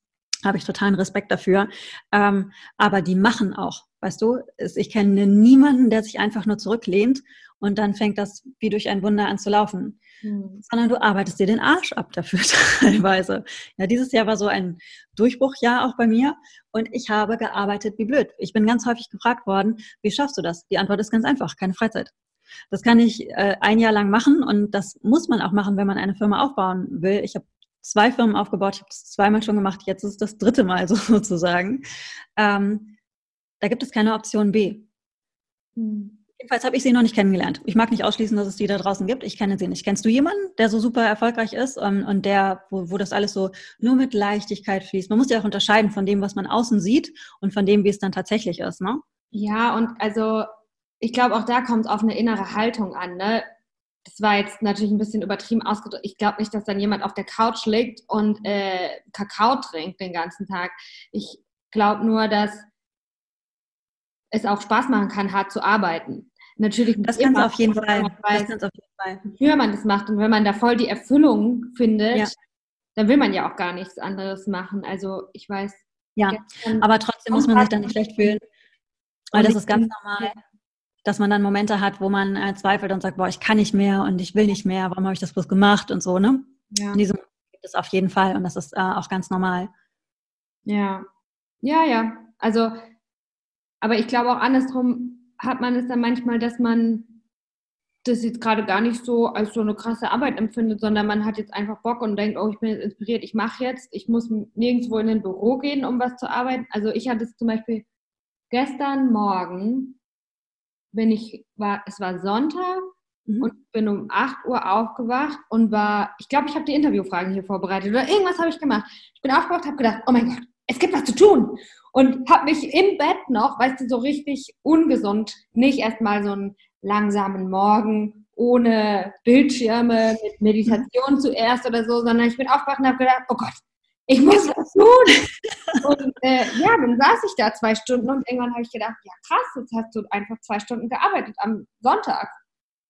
Habe ich totalen Respekt dafür. Ähm, aber die machen auch, weißt du? Ich kenne niemanden, der sich einfach nur zurücklehnt und dann fängt das wie durch ein Wunder an zu laufen. Mhm. Sondern du arbeitest dir den Arsch ab dafür teilweise. Ja, dieses Jahr war so ein Durchbruchjahr auch bei mir und ich habe gearbeitet wie blöd. Ich bin ganz häufig gefragt worden, wie schaffst du das? Die Antwort ist ganz einfach, keine Freizeit. Das kann ich äh, ein Jahr lang machen und das muss man auch machen, wenn man eine Firma aufbauen will. Ich habe zwei Firmen aufgebaut, ich habe es zweimal schon gemacht, jetzt ist es das dritte Mal so, sozusagen. Ähm, da gibt es keine Option B. Hm. Jedenfalls habe ich sie noch nicht kennengelernt. Ich mag nicht ausschließen, dass es die da draußen gibt. Ich kenne sie nicht. Kennst du jemanden, der so super erfolgreich ist und, und der, wo, wo das alles so nur mit Leichtigkeit fließt? Man muss ja auch unterscheiden von dem, was man außen sieht und von dem, wie es dann tatsächlich ist, ne? Ja, und also ich glaube, auch da kommt es auf eine innere Haltung an, ne? Das war jetzt natürlich ein bisschen übertrieben ausgedrückt. Ich glaube nicht, dass dann jemand auf der Couch liegt und äh, Kakao trinkt den ganzen Tag. Ich glaube nur, dass es auch Spaß machen kann, hart zu arbeiten. Natürlich das kann auf jeden Fall. Weiß, das auf jeden Fall. Wie man das macht und wenn man da voll die Erfüllung findet, ja. dann will man ja auch gar nichts anderes machen. Also ich weiß. Ja, aber trotzdem muss man sich dann nicht schlecht fühlen, weil das ist ganz normal, dass man dann Momente hat, wo man äh, zweifelt und sagt, boah, ich kann nicht mehr und ich will nicht mehr, warum habe ich das bloß gemacht und so, ne? Ja. Und diese Momente gibt es auf jeden Fall und das ist äh, auch ganz normal. Ja, ja, ja. Also, aber ich glaube auch andersrum, hat man es dann manchmal, dass man das jetzt gerade gar nicht so als so eine krasse Arbeit empfindet, sondern man hat jetzt einfach Bock und denkt, oh, ich bin jetzt inspiriert, ich mache jetzt, ich muss nirgendwo in ein Büro gehen, um was zu arbeiten. Also ich hatte es zum Beispiel gestern Morgen, bin ich, war, es war Sonntag mhm. und bin um 8 Uhr aufgewacht und war, ich glaube, ich habe die Interviewfragen hier vorbereitet oder irgendwas habe ich gemacht. Ich bin aufgewacht, habe gedacht, oh mein Gott, es gibt was zu tun. Und habe mich im Bett noch, weißt du, so richtig ungesund, nicht erstmal so einen langsamen Morgen ohne Bildschirme, mit Meditation zuerst oder so, sondern ich bin aufgewacht und habe gedacht, oh Gott, ich muss was tun. Und äh, ja, dann saß ich da zwei Stunden und irgendwann habe ich gedacht, ja krass, jetzt hast du einfach zwei Stunden gearbeitet am Sonntag.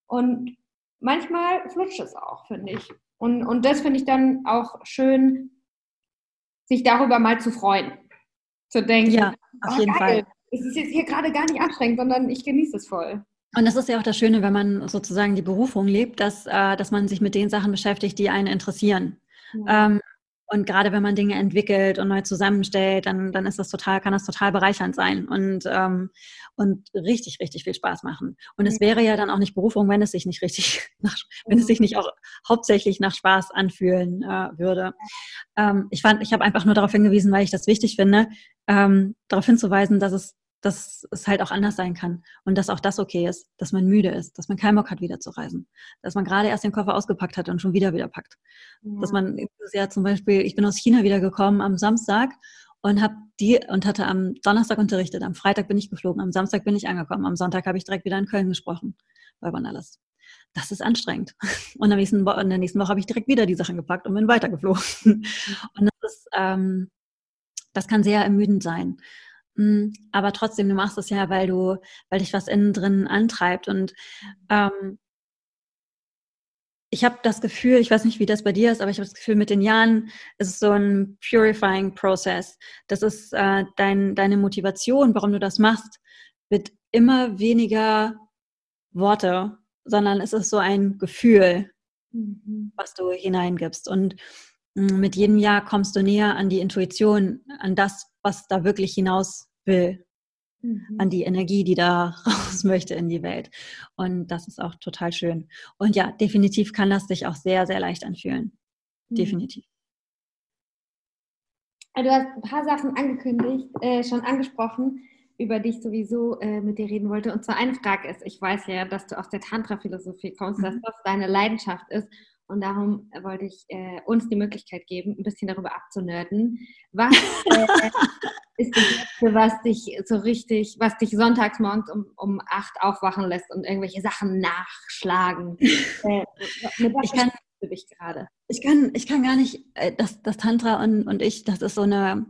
Und manchmal flutscht es auch, finde ich. Und, und das finde ich dann auch schön, sich darüber mal zu freuen. Zu denken, ja, auf oh, jeden geil. Fall. Es ist jetzt hier gerade gar nicht anstrengend, sondern ich genieße es voll. Und das ist ja auch das Schöne, wenn man sozusagen die Berufung lebt, dass, äh, dass man sich mit den Sachen beschäftigt, die einen interessieren. Ja. Ähm, und gerade wenn man Dinge entwickelt und neu zusammenstellt, dann, dann ist das total, kann das total bereichernd sein und, ähm, und richtig, richtig viel Spaß machen. Und es wäre ja dann auch nicht Berufung, wenn es sich nicht richtig nach, wenn es sich nicht auch hauptsächlich nach Spaß anfühlen äh, würde. Ähm, ich fand, ich habe einfach nur darauf hingewiesen, weil ich das wichtig finde, ähm, darauf hinzuweisen, dass es dass es halt auch anders sein kann und dass auch das okay ist, dass man müde ist, dass man keinen Bock hat, wieder zu reisen, dass man gerade erst den Koffer ausgepackt hat und schon wieder wieder packt. Ja. Dass man ja zum Beispiel, ich bin aus China wiedergekommen am Samstag und habe die und hatte am Donnerstag unterrichtet, am Freitag bin ich geflogen, am Samstag bin ich angekommen, am Sonntag habe ich direkt wieder in Köln gesprochen bei Wanderlust. Das ist anstrengend. Und in der nächsten, Woche, in der nächsten Woche habe ich direkt wieder die Sachen gepackt und bin weitergeflogen. Und das ist, ähm, das kann sehr ermüdend sein. Hm, aber trotzdem, du machst es ja, weil du, weil dich was innen drin antreibt. Und ähm, ich habe das Gefühl, ich weiß nicht, wie das bei dir ist, aber ich habe das Gefühl, mit den Jahren ist es so ein purifying Process. Das ist äh, dein, deine Motivation, warum du das machst, wird immer weniger Worte, sondern es ist so ein Gefühl, mhm. was du hineingibst. Und hm, mit jedem Jahr kommst du näher an die Intuition, an das, was da wirklich hinaus will, mhm. an die Energie, die da raus möchte in die Welt. Und das ist auch total schön. Und ja, definitiv kann das sich auch sehr, sehr leicht anfühlen. Mhm. Definitiv. Du hast ein paar Sachen angekündigt, äh, schon angesprochen, über die ich sowieso äh, mit dir reden wollte. Und zwar eine Frage ist, ich weiß ja, dass du aus der Tantra-Philosophie kommst, mhm. dass das deine Leidenschaft ist. Und darum wollte ich äh, uns die Möglichkeit geben, ein bisschen darüber abzunörden. Was äh, ist das Letzte, was dich so richtig, was dich sonntags morgens um, um acht aufwachen lässt und irgendwelche Sachen nachschlagen? äh, ich kann, du dich gerade? Ich kann, ich kann gar nicht, äh, das, das Tantra und, und ich, das ist so eine,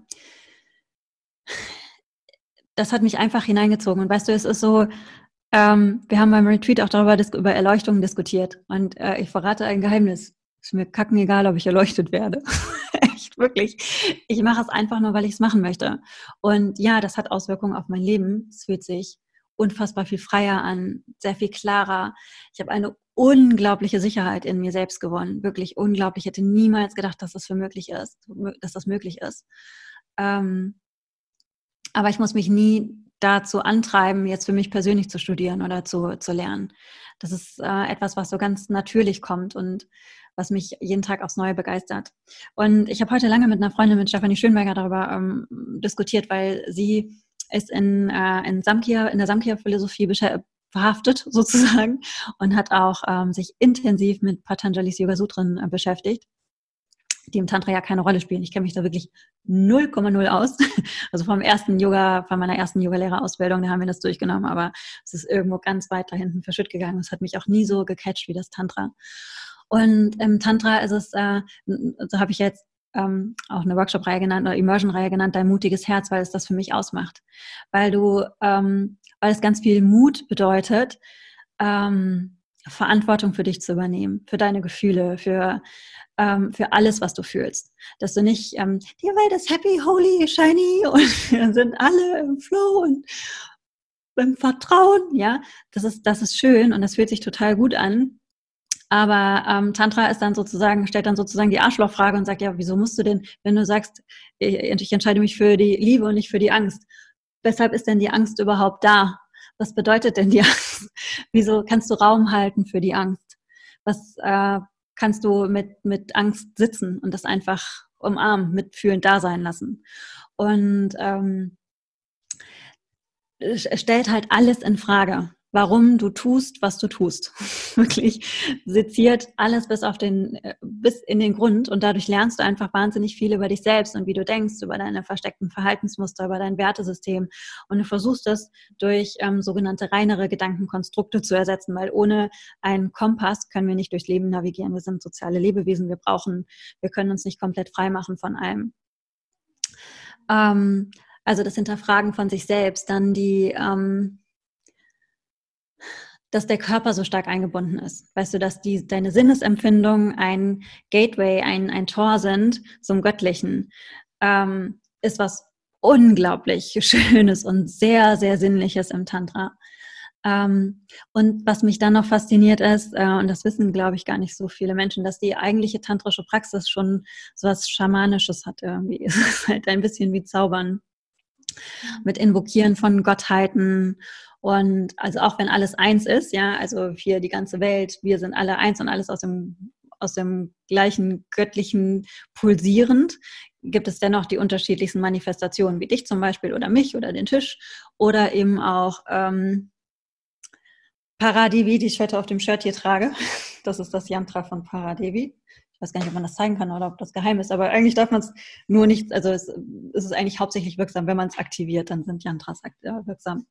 das hat mich einfach hineingezogen. Und weißt du, es ist so, ähm, wir haben beim Retreat auch darüber über Erleuchtung diskutiert. Und äh, ich verrate ein Geheimnis. Ist mir kacken egal, ob ich erleuchtet werde. Echt, wirklich. Ich mache es einfach nur, weil ich es machen möchte. Und ja, das hat Auswirkungen auf mein Leben. Es fühlt sich unfassbar viel freier an, sehr viel klarer. Ich habe eine unglaubliche Sicherheit in mir selbst gewonnen. Wirklich unglaublich. Ich hätte niemals gedacht, dass das für möglich ist, dass das möglich ist. Ähm, aber ich muss mich nie dazu antreiben, jetzt für mich persönlich zu studieren oder zu, zu lernen. Das ist äh, etwas, was so ganz natürlich kommt und was mich jeden Tag aufs Neue begeistert. Und ich habe heute lange mit einer Freundin, mit Stefanie Schönberger, darüber ähm, diskutiert, weil sie ist in, äh, in, Samkhya, in der Samkhya-Philosophie verhaftet sozusagen und hat auch ähm, sich intensiv mit Patanjali's Yoga Sutren äh, beschäftigt die im Tantra ja keine Rolle spielen. Ich kenne mich da wirklich 0,0 aus. Also vom ersten Yoga, von meiner ersten Yogalehrerausbildung, da haben wir das durchgenommen, aber es ist irgendwo ganz weit da hinten verschütt gegangen. Es hat mich auch nie so gecatcht wie das Tantra. Und im Tantra ist es, äh, so habe ich jetzt ähm, auch eine Workshop-Reihe genannt oder Immersion-Reihe genannt, dein mutiges Herz, weil es das für mich ausmacht. Weil du, ähm, weil es ganz viel Mut bedeutet, ähm, Verantwortung für dich zu übernehmen, für deine Gefühle, für ähm, für alles, was du fühlst. Dass du nicht, ähm, die Welt ist happy, holy, shiny und wir sind alle im Flow und im Vertrauen, ja. Das ist, das ist schön und das fühlt sich total gut an. Aber ähm, Tantra ist dann sozusagen, stellt dann sozusagen die Arschlochfrage und sagt, ja, wieso musst du denn, wenn du sagst, ich, ich entscheide mich für die Liebe und nicht für die Angst, weshalb ist denn die Angst überhaupt da? Was bedeutet denn die Angst? Wieso kannst du Raum halten für die Angst? Was äh, kannst du mit, mit Angst sitzen und das einfach umarmen, mitfühlend da sein lassen? Und ähm, stellt halt alles in Frage warum du tust, was du tust. Wirklich seziert alles bis auf den, äh, bis in den Grund und dadurch lernst du einfach wahnsinnig viel über dich selbst und wie du denkst, über deine versteckten Verhaltensmuster, über dein Wertesystem und du versuchst es durch ähm, sogenannte reinere Gedankenkonstrukte zu ersetzen, weil ohne einen Kompass können wir nicht durchs Leben navigieren. Wir sind soziale Lebewesen, wir brauchen, wir können uns nicht komplett frei machen von allem. Ähm, also das Hinterfragen von sich selbst, dann die ähm, dass der Körper so stark eingebunden ist. Weißt du, dass die, deine Sinnesempfindungen ein Gateway, ein, ein Tor sind zum Göttlichen, ähm, ist was unglaublich Schönes und sehr, sehr Sinnliches im Tantra. Ähm, und was mich dann noch fasziniert ist, äh, und das wissen, glaube ich, gar nicht so viele Menschen, dass die eigentliche tantrische Praxis schon so was Schamanisches hat irgendwie. Es ist halt ein bisschen wie Zaubern mit Invokieren von Gottheiten und also auch wenn alles eins ist, ja, also hier die ganze Welt, wir sind alle eins und alles aus dem, aus dem gleichen göttlichen pulsierend, gibt es dennoch die unterschiedlichsten Manifestationen, wie dich zum Beispiel oder mich oder den Tisch oder eben auch ähm, Paradevi, die ich heute auf dem Shirt hier trage. Das ist das Yantra von Paradevi. Ich weiß gar nicht, ob man das zeigen kann oder ob das geheim ist, aber eigentlich darf man es nur nicht, also es, es, ist eigentlich hauptsächlich wirksam, wenn man es aktiviert, dann sind Yantras wirksam.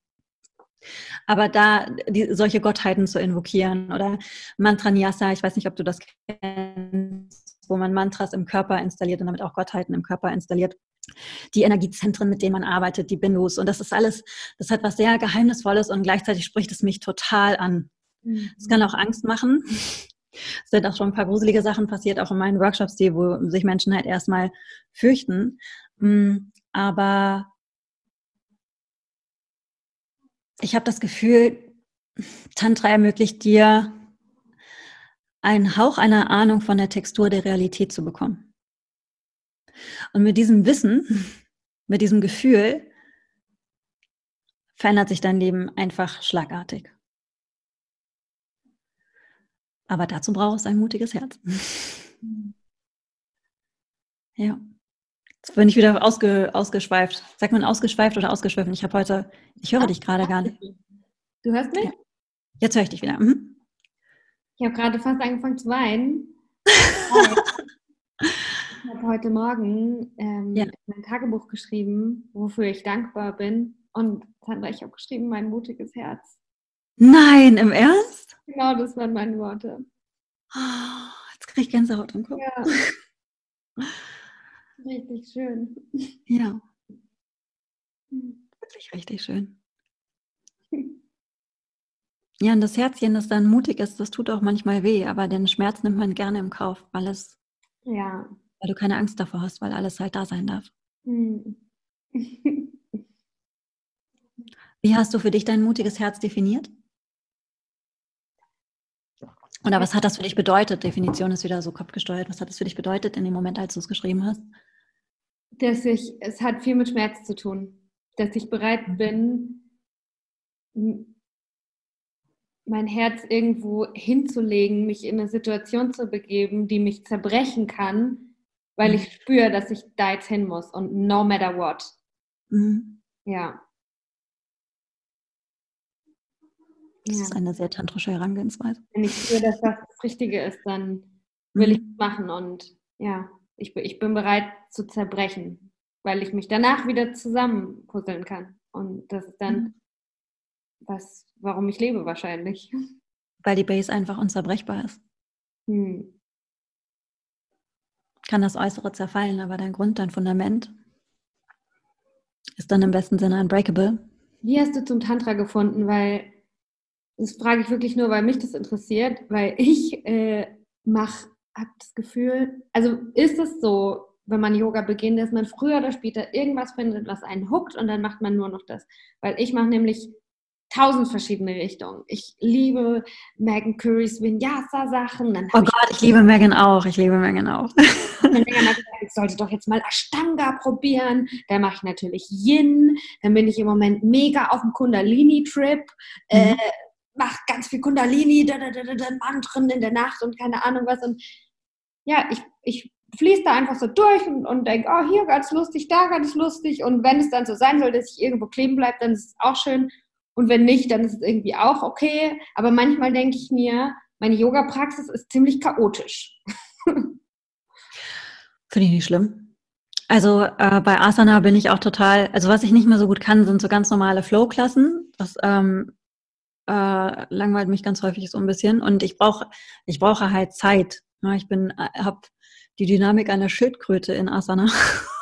Aber da die, solche Gottheiten zu invokieren oder Mantranyasa, ich weiß nicht, ob du das kennst, wo man Mantras im Körper installiert und damit auch Gottheiten im Körper installiert. Die Energiezentren, mit denen man arbeitet, die Bindus. Und das ist alles, das hat was sehr Geheimnisvolles und gleichzeitig spricht es mich total an. Es kann auch Angst machen. Es sind auch schon ein paar gruselige Sachen passiert, auch in meinen Workshops, die, wo sich Menschen halt erstmal fürchten. Mm, aber ich habe das Gefühl, Tantra ermöglicht dir einen Hauch einer Ahnung von der Textur der Realität zu bekommen. Und mit diesem Wissen, mit diesem Gefühl, verändert sich dein Leben einfach schlagartig. Aber dazu brauchst du ein mutiges Herz. Ja. Jetzt bin ich wieder ausge, ausgeschweift. Sagt man ausgeschweift oder ausgeschwiffen? Ich habe heute, ich höre dich gerade gar nicht. Du hörst mich? Ja. Jetzt höre ich dich wieder. Mhm. Ich habe gerade fast angefangen zu weinen. ich habe heute Morgen ähm, ja. mein Tagebuch geschrieben, wofür ich dankbar bin. Und Sandra, ich habe geschrieben, mein mutiges Herz. Nein, im Ernst? Genau, das waren meine Worte. Oh, jetzt kriege ich Gänsehaut im Kopf. Ja. Richtig schön. Ja. Hm. Wirklich richtig schön. Ja, und das Herzchen, das dann mutig ist, das tut auch manchmal weh, aber den Schmerz nimmt man gerne im Kauf, weil es, ja. weil du keine Angst davor hast, weil alles halt da sein darf. Hm. Wie hast du für dich dein mutiges Herz definiert? Oder was hat das für dich bedeutet? Definition ist wieder so kopfgesteuert. Was hat das für dich bedeutet in dem Moment, als du es geschrieben hast? Dass ich, es hat viel mit Schmerz zu tun, dass ich bereit bin, mein Herz irgendwo hinzulegen, mich in eine Situation zu begeben, die mich zerbrechen kann, weil mhm. ich spüre, dass ich da jetzt hin muss und no matter what. Mhm. Ja. Das ja. ist eine sehr tantrische Herangehensweise. Wenn ich spüre, dass das das Richtige ist, dann will mhm. ich es machen und ja ich, ich bin bereit zu zerbrechen, weil ich mich danach wieder zusammenpuzzeln kann. Und das ist dann mhm. was, warum ich lebe wahrscheinlich. Weil die Base einfach unzerbrechbar ist. Hm. Kann das Äußere zerfallen, aber dein Grund, dein Fundament ist dann im besten Sinne unbreakable. Wie hast du zum Tantra gefunden? Weil das frage ich wirklich nur, weil mich das interessiert, weil ich äh, mache habe das Gefühl, also ist es so, wenn man Yoga beginnt, dass man früher oder später irgendwas findet, was einen huckt und dann macht man nur noch das. Weil ich mache nämlich tausend verschiedene Richtungen. Ich liebe Megan Currys Vinyasa-Sachen. Oh Gott, ich liebe Megan auch. Ich liebe Megan auch. Dann gesagt, ich sollte doch jetzt mal Ashtanga probieren. Dann mache ich natürlich Yin. Dann bin ich im Moment mega auf dem Kundalini-Trip. Mhm. Äh, mache ganz viel Kundalini, da, da, da, da, Mantren in der Nacht und keine Ahnung was. Und ja, ich, ich fließe da einfach so durch und, und denke, oh, hier ganz lustig, da ganz lustig. Und wenn es dann so sein soll, dass ich irgendwo kleben bleibe, dann ist es auch schön. Und wenn nicht, dann ist es irgendwie auch okay. Aber manchmal denke ich mir, meine Yoga-Praxis ist ziemlich chaotisch. Finde ich nicht schlimm. Also äh, bei Asana bin ich auch total, also was ich nicht mehr so gut kann, sind so ganz normale Flow-Klassen. Das ähm, äh, langweilt mich ganz häufig so ein bisschen. Und ich brauche, ich brauche halt Zeit. Ja, ich bin, äh, habe die Dynamik einer Schildkröte in Asana.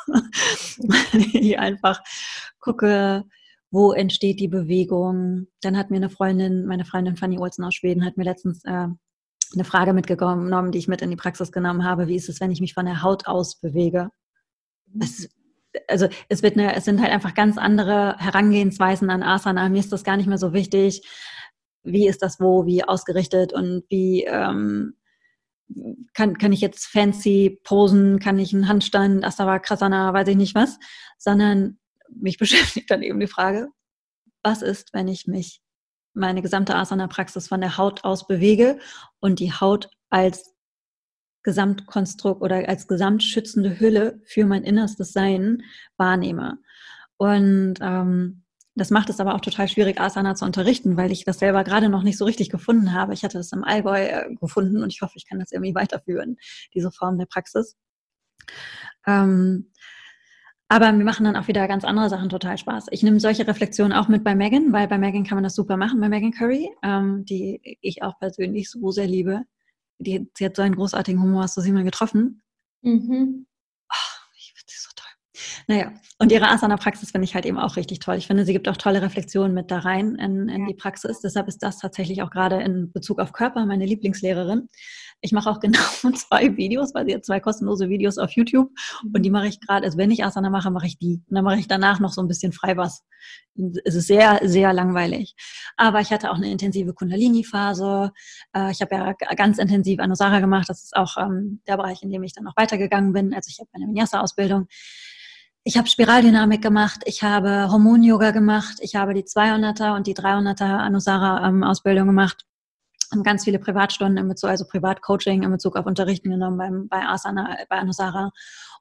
ich einfach gucke, wo entsteht die Bewegung. Dann hat mir eine Freundin, meine Freundin Fanny Olsen aus Schweden, hat mir letztens äh, eine Frage mitgenommen, die ich mit in die Praxis genommen habe. Wie ist es, wenn ich mich von der Haut aus bewege? Es, also es wird eine, es sind halt einfach ganz andere Herangehensweisen an Asana. Mir ist das gar nicht mehr so wichtig. Wie ist das wo, wie ausgerichtet und wie ähm, kann, kann ich jetzt fancy posen, kann ich einen Handstand, Krasana, weiß ich nicht was, sondern mich beschäftigt dann eben die Frage, was ist, wenn ich mich meine gesamte Asana-Praxis von der Haut aus bewege und die Haut als Gesamtkonstrukt oder als gesamtschützende Hülle für mein innerstes Sein wahrnehme. Und ähm, das macht es aber auch total schwierig, Asana zu unterrichten, weil ich das selber gerade noch nicht so richtig gefunden habe. Ich hatte es im Allgäu äh, gefunden und ich hoffe, ich kann das irgendwie weiterführen, diese Form der Praxis. Ähm, aber mir machen dann auch wieder ganz andere Sachen total Spaß. Ich nehme solche Reflexionen auch mit bei Megan, weil bei Megan kann man das super machen, bei Megan Curry, ähm, die ich auch persönlich so sehr liebe. Die, sie hat so einen großartigen Humor. Hast du sie mal getroffen? Mhm. Naja, und ihre Asana-Praxis finde ich halt eben auch richtig toll. Ich finde, sie gibt auch tolle Reflexionen mit da rein in, in ja. die Praxis. Deshalb ist das tatsächlich auch gerade in Bezug auf Körper meine Lieblingslehrerin. Ich mache auch genau zwei Videos, weil sie zwei kostenlose Videos auf YouTube und die mache ich gerade, also wenn ich Asana mache, mache ich die. Und dann mache ich danach noch so ein bisschen frei was. Es ist sehr, sehr langweilig. Aber ich hatte auch eine intensive Kundalini-Phase. Äh, ich habe ja ganz intensiv Anusara gemacht. Das ist auch ähm, der Bereich, in dem ich dann auch weitergegangen bin. Also ich habe eine Vinyasa-Ausbildung ich habe Spiraldynamik gemacht, ich habe Hormon-Yoga gemacht, ich habe die 200er und die 300er Anusara-Ausbildung gemacht und ganz viele Privatstunden in Bezug, also Privatcoaching in Bezug auf Unterrichten genommen beim, bei Asana, bei Anusara.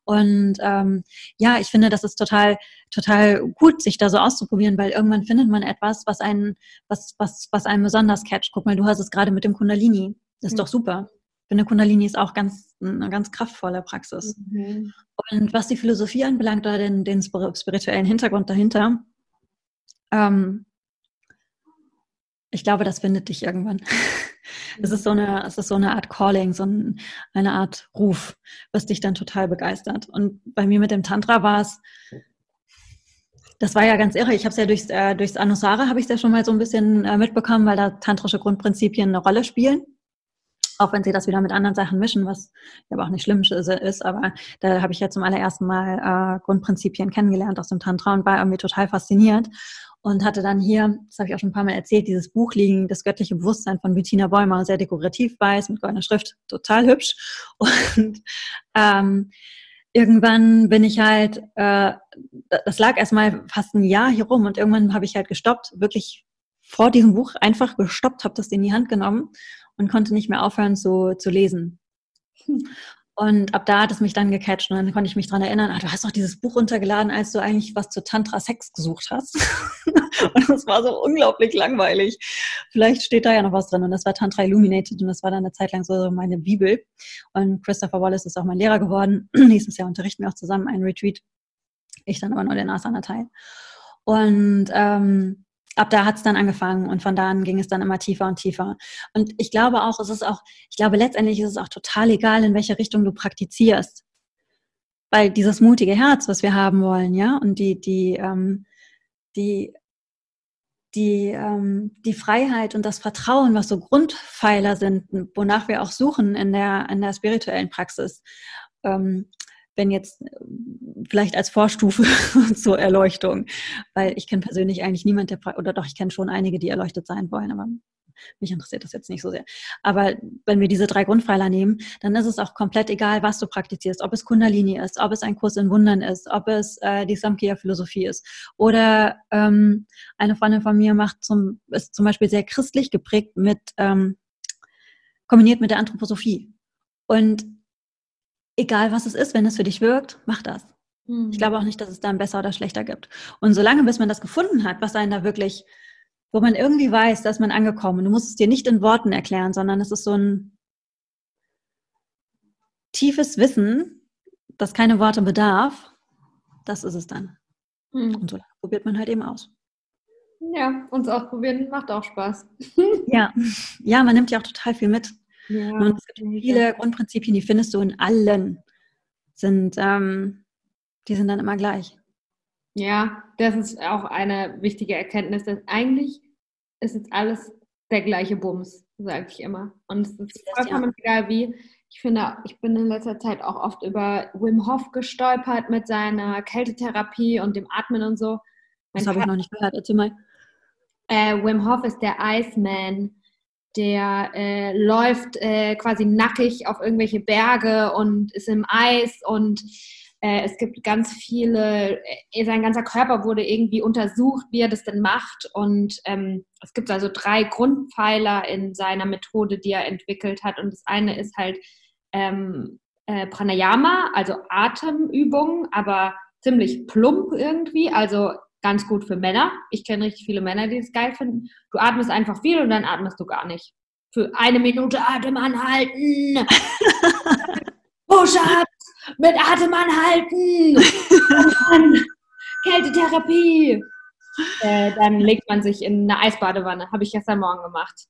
Und ähm, ja, ich finde, das ist total, total gut, sich da so auszuprobieren, weil irgendwann findet man etwas, was einen, was, was, was einen besonders catcht. Guck mal, du hast es gerade mit dem Kundalini. Das ist mhm. doch super finde, Kundalini ist auch ganz, eine ganz kraftvolle Praxis. Mhm. Und was die Philosophie anbelangt oder den, den spirituellen Hintergrund dahinter, ähm, ich glaube, das findet dich irgendwann. Es ist so eine, es ist so eine Art Calling, so ein, eine Art Ruf, was dich dann total begeistert. Und bei mir mit dem Tantra war es, das war ja ganz irre. Ich habe es ja durchs, äh, durchs Anusara habe ich es ja schon mal so ein bisschen äh, mitbekommen, weil da tantrische Grundprinzipien eine Rolle spielen auch wenn sie das wieder mit anderen Sachen mischen, was aber auch nicht schlimm ist, aber da habe ich ja zum allerersten Mal äh, Grundprinzipien kennengelernt aus dem Tantra und war irgendwie total fasziniert und hatte dann hier, das habe ich auch schon ein paar Mal erzählt, dieses Buch liegen, das göttliche Bewusstsein von Bettina Bäumer, sehr dekorativ weiß, mit goldener Schrift, total hübsch und ähm, irgendwann bin ich halt, äh, das lag erstmal fast ein Jahr hier rum und irgendwann habe ich halt gestoppt, wirklich vor diesem Buch einfach gestoppt, habe das in die Hand genommen und konnte nicht mehr aufhören zu, zu lesen. Und ab da hat es mich dann gecatcht und dann konnte ich mich dran erinnern, ah, du hast doch dieses Buch runtergeladen, als du eigentlich was zu Tantra Sex gesucht hast. und das war so unglaublich langweilig. Vielleicht steht da ja noch was drin und das war Tantra Illuminated und das war dann eine Zeit lang so meine Bibel. Und Christopher Wallace ist auch mein Lehrer geworden. Nächstes Jahr unterrichten wir auch zusammen einen Retreat. Ich dann aber nur den Asana-Teil. Und ähm, ab da hat es dann angefangen und von da an ging es dann immer tiefer und tiefer. Und ich glaube auch, es ist auch, ich glaube letztendlich ist es auch total egal, in welche Richtung du praktizierst. Weil dieses mutige Herz, was wir haben wollen, ja, und die, die, ähm, die, die, ähm, die Freiheit und das Vertrauen, was so Grundpfeiler sind, wonach wir auch suchen in der, in der spirituellen Praxis. Ähm, wenn jetzt äh, vielleicht als Vorstufe zur Erleuchtung, weil ich kenne persönlich eigentlich niemand, der, oder doch, ich kenne schon einige, die erleuchtet sein wollen, aber mich interessiert das jetzt nicht so sehr. Aber wenn wir diese drei Grundpfeiler nehmen, dann ist es auch komplett egal, was du praktizierst. Ob es Kundalini ist, ob es ein Kurs in Wundern ist, ob es äh, die Samkhya-Philosophie ist. Oder ähm, eine Freundin von mir macht zum, ist zum Beispiel sehr christlich geprägt mit, ähm, kombiniert mit der Anthroposophie. Und egal was es ist, wenn es für dich wirkt, mach das. Ich glaube auch nicht, dass es dann besser oder schlechter gibt. Und solange, bis man das gefunden hat, was einen da wirklich wo man irgendwie weiß, dass man angekommen. Du musst es dir nicht in Worten erklären, sondern es ist so ein tiefes Wissen, das keine Worte bedarf. Das ist es dann. Hm. Und so probiert man halt eben aus. Ja, uns ausprobieren macht auch Spaß. ja. ja, man nimmt ja auch total viel mit. Ja, und es gibt viele Grundprinzipien, die findest du in allen. Sind, ähm, die sind dann immer gleich. Ja, das ist auch eine wichtige Erkenntnis, dass eigentlich ist jetzt alles der gleiche Bums, sage ich immer. Und es ist vollkommen ja. egal wie. Ich finde, ich bin in letzter Zeit auch oft über Wim Hof gestolpert mit seiner Kältetherapie und dem Atmen und so. Das habe ich noch nicht gehört. Erzähl mal. Äh, Wim Hof ist der Iceman, der äh, läuft äh, quasi nackig auf irgendwelche Berge und ist im Eis und äh, es gibt ganz viele, äh, sein ganzer Körper wurde irgendwie untersucht, wie er das denn macht. Und ähm, es gibt also drei Grundpfeiler in seiner Methode, die er entwickelt hat. Und das eine ist halt ähm, äh, Pranayama, also Atemübungen, aber ziemlich plump irgendwie. Also ganz gut für Männer. Ich kenne richtig viele Männer, die es geil finden. Du atmest einfach viel und dann atmest du gar nicht. Für eine Minute Atem anhalten. Push-up, mit Atem anhalten, dann Kältetherapie. Äh, dann legt man sich in eine Eisbadewanne. Habe ich gestern Morgen gemacht.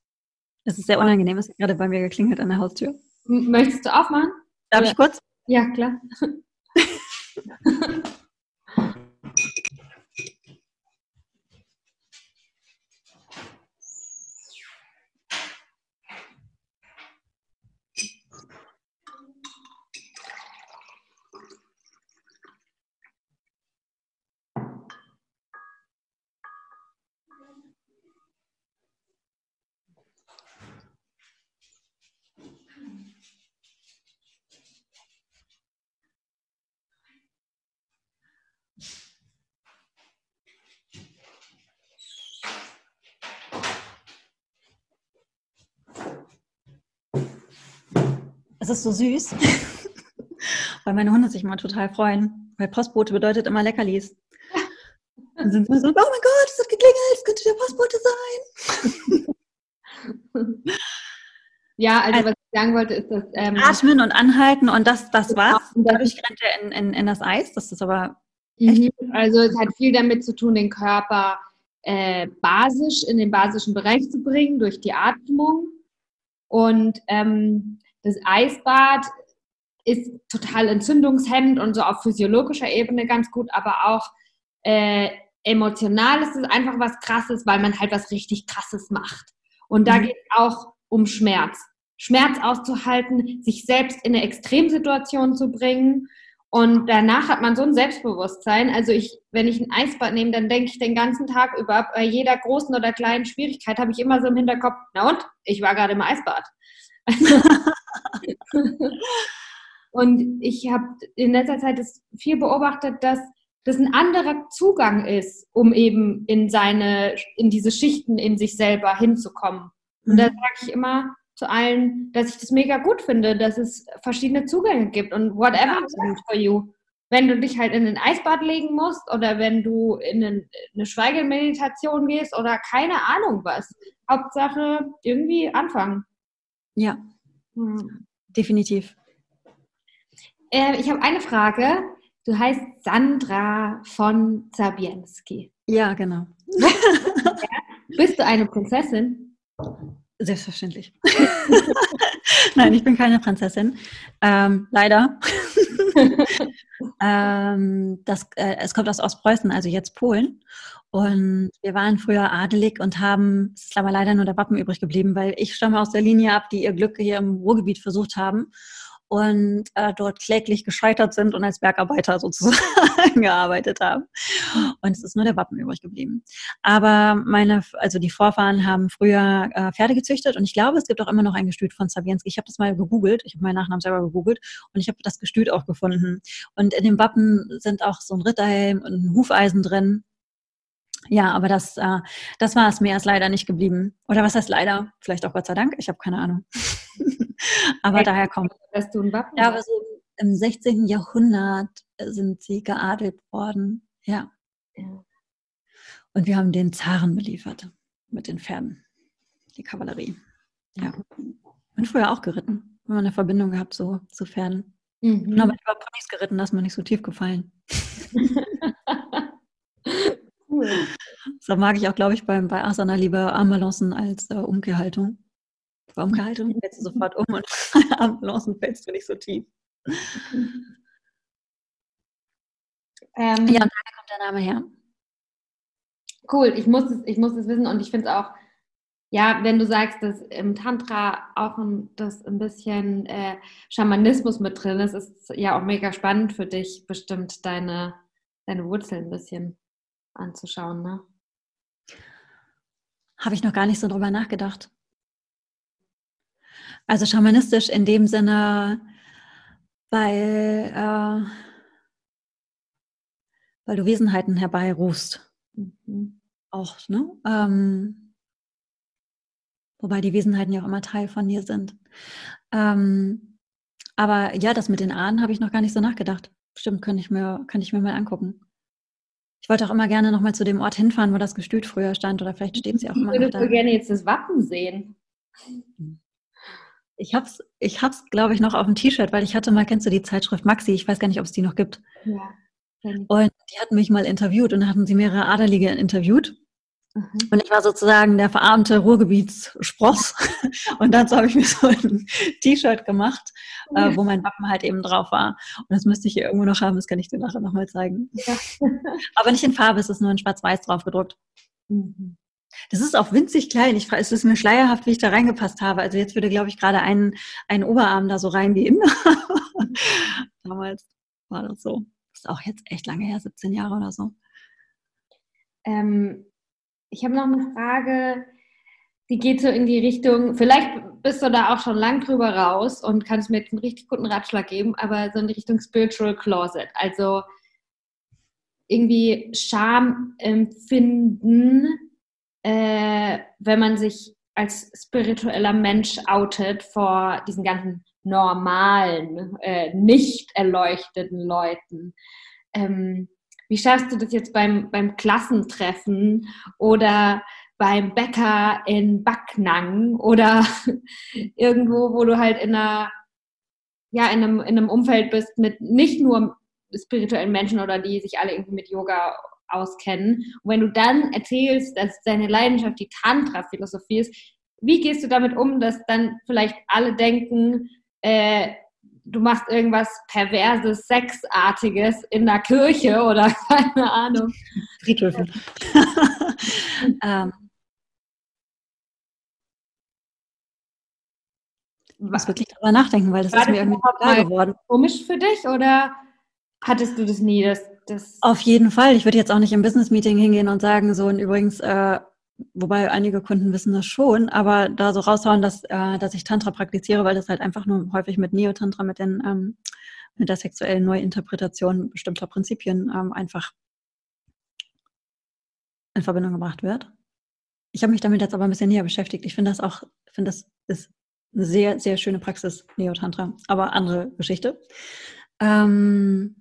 Es ist sehr unangenehm, hat gerade bei mir geklingelt an der Haustür. Möchtest du aufmachen? Darf Oder? ich kurz? Ja, klar. Es ist so süß, weil meine Hunde sich immer total freuen, weil Postbote bedeutet immer Leckerlis. Dann sind sie so, oh mein Gott, es hat geklingelt, es könnte der Postbote sein. ja, also, also, was ich sagen wollte, ist, dass... Ähm, atmen und anhalten und das, das war's. Dadurch rennt er in, in, in das Eis, das ist aber. Mhm. Also es hat viel damit zu tun, den Körper äh, basisch in den basischen Bereich zu bringen durch die Atmung. Und ähm, das Eisbad ist total entzündungshemmend und so auf physiologischer Ebene ganz gut, aber auch äh, emotional ist es einfach was Krasses, weil man halt was richtig Krasses macht. Und da mhm. geht es auch um Schmerz. Schmerz auszuhalten, sich selbst in eine Extremsituation zu bringen. Und danach hat man so ein Selbstbewusstsein. Also ich, wenn ich ein Eisbad nehme, dann denke ich den ganzen Tag über, bei jeder großen oder kleinen Schwierigkeit habe ich immer so im Hinterkopf, na und? Ich war gerade im Eisbad. und ich habe in letzter Zeit das viel beobachtet, dass das ein anderer Zugang ist, um eben in seine, in diese Schichten in sich selber hinzukommen. Und da mhm. sage ich immer zu allen, dass ich das mega gut finde, dass es verschiedene Zugänge gibt und whatever ja, for you. Wenn du dich halt in ein Eisbad legen musst oder wenn du in eine Schweigemeditation gehst oder keine Ahnung was. Hauptsache irgendwie anfangen. Ja, hm. definitiv. Äh, ich habe eine Frage. Du heißt Sandra von Zabienski. Ja, genau. Bist du eine Prinzessin? Selbstverständlich. Nein, ich bin keine Prinzessin. Ähm, leider. ähm, das, äh, es kommt aus Ostpreußen, also jetzt Polen. Und wir waren früher adelig und haben, es ist aber leider nur der Wappen übrig geblieben, weil ich stamme aus der Linie ab, die ihr Glück hier im Ruhrgebiet versucht haben. und äh, dort kläglich gescheitert sind und als Bergarbeiter sozusagen gearbeitet haben. Und es ist nur der Wappen übrig geblieben. Aber meine, also die Vorfahren haben früher äh, Pferde gezüchtet und ich glaube, es gibt auch immer noch ein Gestüt von Sabienski. Ich habe das mal gegoogelt, ich habe meinen Nachnamen selber gegoogelt und ich habe das Gestüt auch gefunden. Und in dem Wappen sind auch so ein Ritterhelm und ein Hufeisen drin. Ja, aber das, äh, das war es. Mehr ist leider nicht geblieben. Oder was heißt leider? Vielleicht auch Gott sei Dank. Ich habe keine Ahnung. aber hey, daher kommt. Dass du ein Wappen ja, aber so im 16. Jahrhundert sind sie geadelt worden. Ja. ja. Und wir haben den Zaren beliefert mit den Pferden. Die Kavallerie. Ja. Bin früher auch geritten. Haben eine Verbindung gehabt so, zu Pferden. Mhm. Aber ich war Ponys geritten, da ist mir nicht so tief gefallen. cool. So mag ich auch, glaube ich, beim, bei Asana lieber Armbalancen als äh, Umkehrhaltung. Bei Umkehrhaltung fällst du sofort um und Armbalancen fällst du nicht so tief. Ähm, ja, und daher kommt der Name her. Cool, ich muss es, ich muss es wissen und ich finde es auch, ja, wenn du sagst, dass im Tantra auch ein, das ein bisschen äh, Schamanismus mit drin ist, ist es ja auch mega spannend für dich, bestimmt deine, deine Wurzeln ein bisschen anzuschauen, ne? Habe ich noch gar nicht so drüber nachgedacht. Also schamanistisch in dem Sinne, weil, äh, weil du Wesenheiten herbeirufst. Mhm. Auch, ne? Ähm, wobei die Wesenheiten ja auch immer Teil von dir sind. Ähm, aber ja, das mit den Ahnen habe ich noch gar nicht so nachgedacht. Stimmt, könnte ich mir, könnte ich mir mal angucken. Ich wollte auch immer gerne nochmal zu dem Ort hinfahren, wo das Gestüt früher stand. Oder vielleicht steht sie auch immer noch da. Ich würde gerne jetzt das Wappen sehen. Ich hab's, ich hab's, glaube ich, noch auf dem T-Shirt, weil ich hatte mal, kennst du die Zeitschrift Maxi? Ich weiß gar nicht, ob es die noch gibt. Ja. Und die hatten mich mal interviewt und da hatten sie mehrere Adelige interviewt. Mhm. Und ich war sozusagen der verarmte Ruhrgebietsspross. und dazu habe ich mir so ein T-Shirt gemacht, äh, wo mein Wappen halt eben drauf war. Und das müsste ich hier irgendwo noch haben, das kann ich dir nachher nochmal zeigen. Ja. Aber nicht in Farbe, es ist nur in Schwarz-Weiß drauf gedruckt. Mhm. Das ist auch winzig klein. Ich, es ist mir schleierhaft, wie ich da reingepasst habe. Also jetzt würde, glaube ich, gerade ein, ein Oberarm da so rein wie immer. Damals war das so. Das ist auch jetzt echt lange her, 17 Jahre oder so. Ähm, ich habe noch eine Frage, die geht so in die Richtung, vielleicht bist du da auch schon lang drüber raus und kannst mir jetzt einen richtig guten Ratschlag geben, aber so in die Richtung Spiritual Closet. Also irgendwie Scham empfinden, äh, wenn man sich als spiritueller Mensch outet vor diesen ganzen normalen, äh, nicht erleuchteten Leuten. Ähm, wie schaffst du das jetzt beim, beim Klassentreffen oder beim Bäcker in Backnang oder irgendwo, wo du halt in einer, ja, in einem, in einem Umfeld bist mit nicht nur spirituellen Menschen oder die sich alle irgendwie mit Yoga auskennen. Und wenn du dann erzählst, dass deine Leidenschaft die Tantra-Philosophie ist, wie gehst du damit um, dass dann vielleicht alle denken, äh, du machst irgendwas Perverses, Sexartiges in der Kirche oder keine Ahnung. Friedhöfen. ähm. Ich muss wirklich darüber nachdenken, weil das War ist mir irgendwie klar geworden. Komisch für dich oder hattest du das nie? Das, das Auf jeden Fall. Ich würde jetzt auch nicht im Business-Meeting hingehen und sagen, so und übrigens, äh, wobei einige Kunden wissen das schon, aber da so raushauen, dass, äh, dass ich Tantra praktiziere, weil das halt einfach nur häufig mit Neo-Tantra, mit, den, ähm, mit der sexuellen Neuinterpretation bestimmter Prinzipien ähm, einfach in Verbindung gebracht wird. Ich habe mich damit jetzt aber ein bisschen näher beschäftigt. Ich finde das auch, finde das ist eine sehr, sehr schöne Praxis, Neo-Tantra, aber andere Geschichte. Ähm,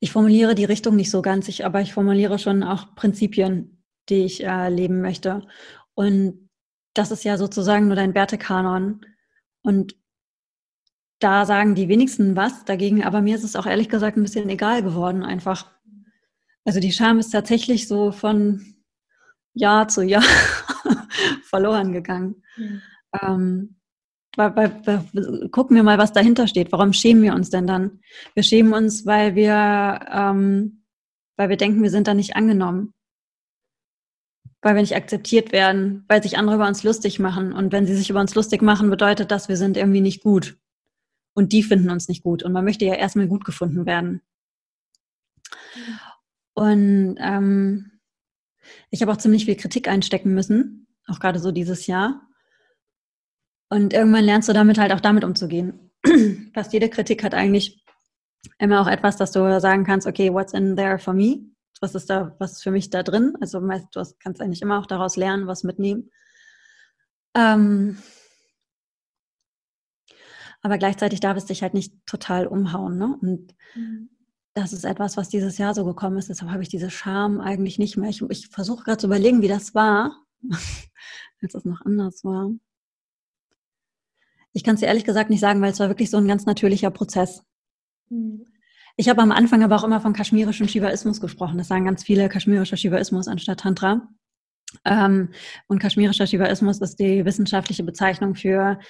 ich formuliere die Richtung nicht so ganz, ich, aber ich formuliere schon auch Prinzipien, die ich äh, leben möchte. Und das ist ja sozusagen nur dein Wertekanon. Und da sagen die wenigsten was dagegen, aber mir ist es auch ehrlich gesagt ein bisschen egal geworden einfach. Also die Scham ist tatsächlich so von Jahr zu Jahr verloren gegangen. Mhm. Ähm, gucken wir mal, was dahinter steht. Warum schämen wir uns denn dann? Wir schämen uns, weil wir, ähm, weil wir denken, wir sind da nicht angenommen. weil wir nicht akzeptiert werden, weil sich andere über uns lustig machen. Und wenn sie sich über uns lustig machen, bedeutet das, wir sind irgendwie nicht gut. Und die finden uns nicht gut. Und man möchte ja erstmal gut gefunden werden. Und ähm, ich habe auch ziemlich viel Kritik einstecken müssen, auch gerade so dieses Jahr. Und irgendwann lernst du damit halt auch damit umzugehen. Fast jede Kritik hat eigentlich immer auch etwas, dass du sagen kannst, okay, what's in there for me? Was ist da, was ist für mich da drin? Also meist, du kannst eigentlich immer auch daraus lernen, was mitnehmen. Ähm, aber gleichzeitig darf es dich halt nicht total umhauen. Ne? Und mhm. das ist etwas, was dieses Jahr so gekommen ist. Deshalb habe ich diese Scham eigentlich nicht mehr. Ich, ich versuche gerade zu überlegen, wie das war, als es noch anders war. Ich kann es dir ehrlich gesagt nicht sagen, weil es war wirklich so ein ganz natürlicher Prozess. Mhm. Ich habe am Anfang aber auch immer von kaschmirischem Shivaismus gesprochen. Das sagen ganz viele kaschmirischer Shivaismus anstatt Tantra. Ähm, und kaschmirischer Shivaismus ist die wissenschaftliche Bezeichnung für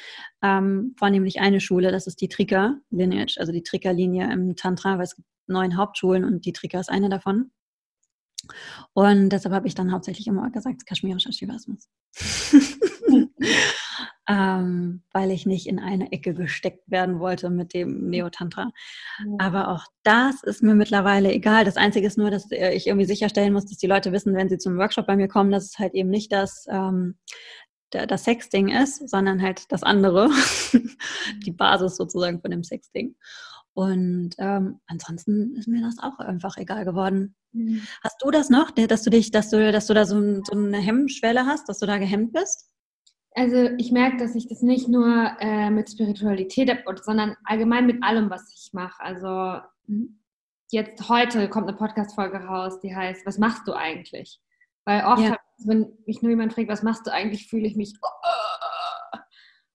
ähm, vornehmlich eine Schule, das ist die Trika Lineage, also die Trika Linie im Tantra, weil es gibt neun Hauptschulen und die Trika ist eine davon. Und deshalb habe ich dann hauptsächlich immer gesagt, kaschmirischer Shivaismus. ähm, weil ich nicht in eine Ecke gesteckt werden wollte mit dem Neotantra. Ja. Aber auch das ist mir mittlerweile egal. Das Einzige ist nur, dass äh, ich irgendwie sicherstellen muss, dass die Leute wissen, wenn sie zum Workshop bei mir kommen, dass es halt eben nicht das, ähm, das Sexding ist, sondern halt das andere, die Basis sozusagen von dem Sexding. Und ähm, ansonsten ist mir das auch einfach egal geworden. Mhm. Hast du das noch, dass du dich, dass du, dass du da so, so eine Hemmschwelle hast, dass du da gehemmt bist? Also ich merke, dass ich das nicht nur äh, mit Spiritualität habe, sondern allgemein mit allem, was ich mache. Also mhm. jetzt heute kommt eine Podcast-Folge raus, die heißt, was machst du eigentlich? Weil oft, ja. wenn mich nur jemand fragt, was machst du eigentlich, fühle ich mich. Oh.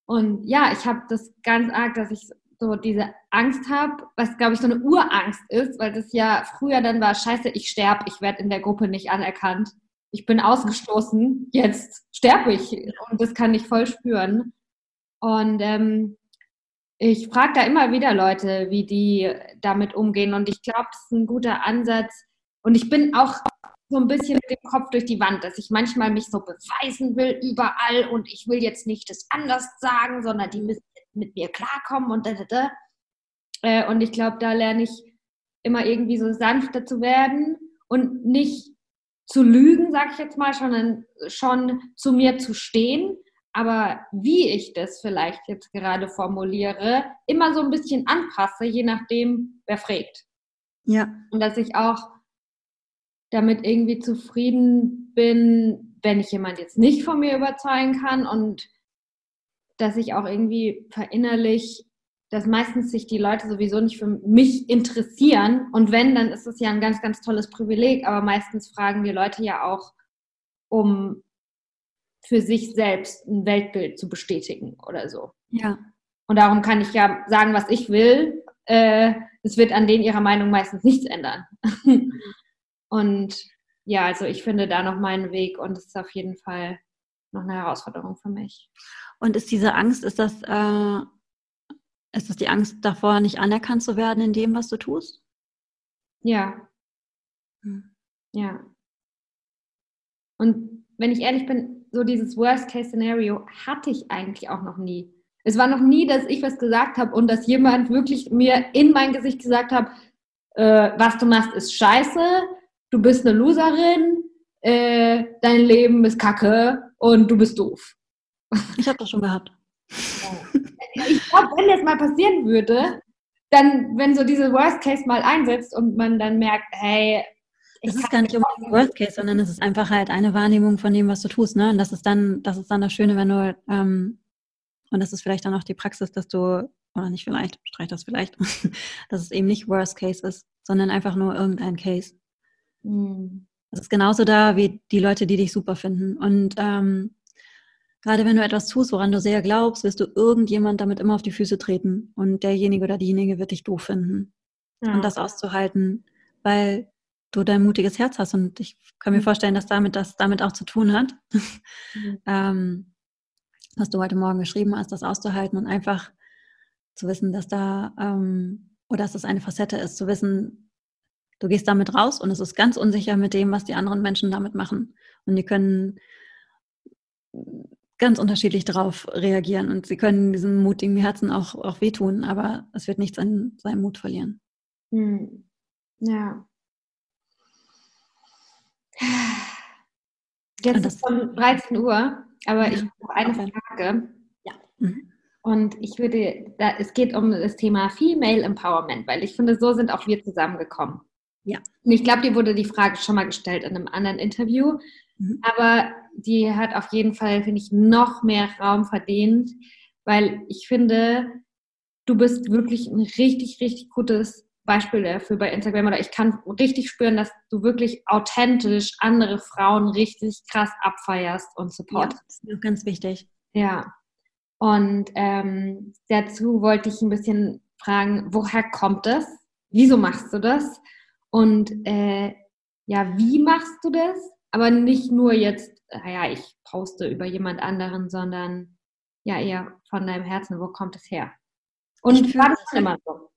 Und ja, ich habe das ganz arg, dass ich so diese Angst habe, was glaube ich so eine Urangst ist, weil das ja früher dann war, scheiße, ich sterbe, ich werde in der Gruppe nicht anerkannt ich bin ausgestoßen, jetzt sterbe ich. Und das kann ich voll spüren. Und ähm, ich frage da immer wieder Leute, wie die damit umgehen. Und ich glaube, das ist ein guter Ansatz. Und ich bin auch so ein bisschen mit dem Kopf durch die Wand, dass ich manchmal mich so beweisen will überall und ich will jetzt nicht das anders sagen, sondern die müssen mit mir klarkommen und da, da, da. Äh, und ich glaube, da lerne ich immer irgendwie so sanfter zu werden und nicht zu lügen, sage ich jetzt mal, schon, schon zu mir zu stehen, aber wie ich das vielleicht jetzt gerade formuliere, immer so ein bisschen anpasse, je nachdem, wer fragt. Ja. Und dass ich auch damit irgendwie zufrieden bin, wenn ich jemand jetzt nicht von mir überzeugen kann und dass ich auch irgendwie verinnerlich dass meistens sich die Leute sowieso nicht für mich interessieren. Und wenn, dann ist es ja ein ganz, ganz tolles Privileg. Aber meistens fragen die Leute ja auch, um für sich selbst ein Weltbild zu bestätigen oder so. Ja. Und darum kann ich ja sagen, was ich will. Äh, es wird an denen ihrer Meinung meistens nichts ändern. und ja, also ich finde da noch meinen Weg und es ist auf jeden Fall noch eine Herausforderung für mich. Und ist diese Angst, ist das äh, ist das die Angst davor, nicht anerkannt zu werden in dem, was du tust? Ja. Hm. Ja. Und wenn ich ehrlich bin, so dieses Worst-Case-Szenario hatte ich eigentlich auch noch nie. Es war noch nie, dass ich was gesagt habe und dass jemand wirklich mir in mein Gesicht gesagt hat, äh, was du machst ist scheiße, du bist eine Loserin, äh, dein Leben ist kacke und du bist doof. Ich habe das schon gehabt. Ja ich glaube, wenn das mal passieren würde, dann, wenn so diese Worst Case mal einsetzt und man dann merkt, hey, es ist gar nicht unbedingt Worst Case, sondern es ist einfach halt eine Wahrnehmung von dem, was du tust. Ne? Und das ist dann, das ist dann das Schöne, wenn du, ähm, und das ist vielleicht dann auch die Praxis, dass du, oder nicht vielleicht, streich das vielleicht, dass es eben nicht Worst Case ist, sondern einfach nur irgendein Case. Mhm. Das ist genauso da wie die Leute, die dich super finden. Und ähm, Gerade wenn du etwas tust, woran du sehr glaubst, wirst du irgendjemand damit immer auf die Füße treten und derjenige oder diejenige wird dich doof finden. Ja. Und das auszuhalten, weil du dein mutiges Herz hast und ich kann mir mhm. vorstellen, dass damit das damit auch zu tun hat. Mhm. ähm, was du heute Morgen geschrieben hast, das auszuhalten und einfach zu wissen, dass da ähm, oder dass es eine Facette ist, zu wissen, du gehst damit raus und es ist ganz unsicher mit dem, was die anderen Menschen damit machen. Und die können ganz unterschiedlich darauf reagieren und sie können diesem mutigen Herzen auch, auch wehtun, aber es wird nichts an seinem Mut verlieren. Hm. Ja. Jetzt ist es schon 13 Uhr, aber ich habe eine Frage. Ja. Mhm. Und ich würde, da, es geht um das Thema Female Empowerment, weil ich finde, so sind auch wir zusammengekommen. Ja. Und ich glaube, dir wurde die Frage schon mal gestellt in einem anderen Interview, mhm. aber die hat auf jeden Fall, finde ich, noch mehr Raum verdient, weil ich finde, du bist wirklich ein richtig, richtig gutes Beispiel dafür bei Instagram oder ich kann richtig spüren, dass du wirklich authentisch andere Frauen richtig krass abfeierst und supportest. Ja, das ist ganz wichtig. Ja. Und ähm, dazu wollte ich ein bisschen fragen, woher kommt das? Wieso machst du das? Und äh, ja, wie machst du das? Aber nicht nur jetzt, naja, ich poste über jemand anderen, sondern ja eher von deinem Herzen, wo kommt es her? Und war das immer so?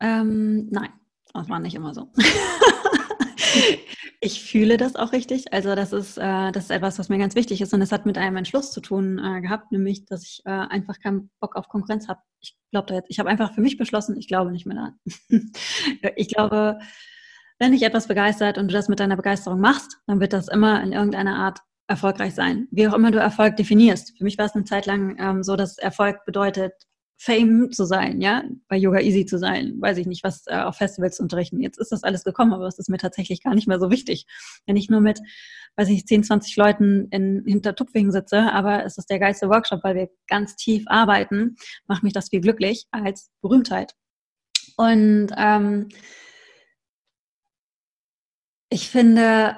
Ähm, nein, das war nicht immer so. ich fühle das auch richtig. Also das ist, äh, das ist etwas, was mir ganz wichtig ist. Und es hat mit einem Entschluss zu tun äh, gehabt, nämlich, dass ich äh, einfach keinen Bock auf Konkurrenz habe. Ich glaube da jetzt, ich habe einfach für mich beschlossen, ich glaube nicht mehr daran. ich glaube, wenn dich etwas begeistert und du das mit deiner Begeisterung machst, dann wird das immer in irgendeiner Art erfolgreich sein. Wie auch immer du Erfolg definierst. Für mich war es eine Zeit lang ähm, so, dass Erfolg bedeutet, Fame zu sein, ja, bei Yoga Easy zu sein, weiß ich nicht, was äh, auf Festivals zu unterrichten. Jetzt ist das alles gekommen, aber es ist mir tatsächlich gar nicht mehr so wichtig. Wenn ich nur mit, weiß ich, 10, 20 Leuten in, hinter Tupfingen sitze, aber es ist der geilste Workshop, weil wir ganz tief arbeiten, macht mich das viel glücklich als Berühmtheit. Und ähm, ich finde,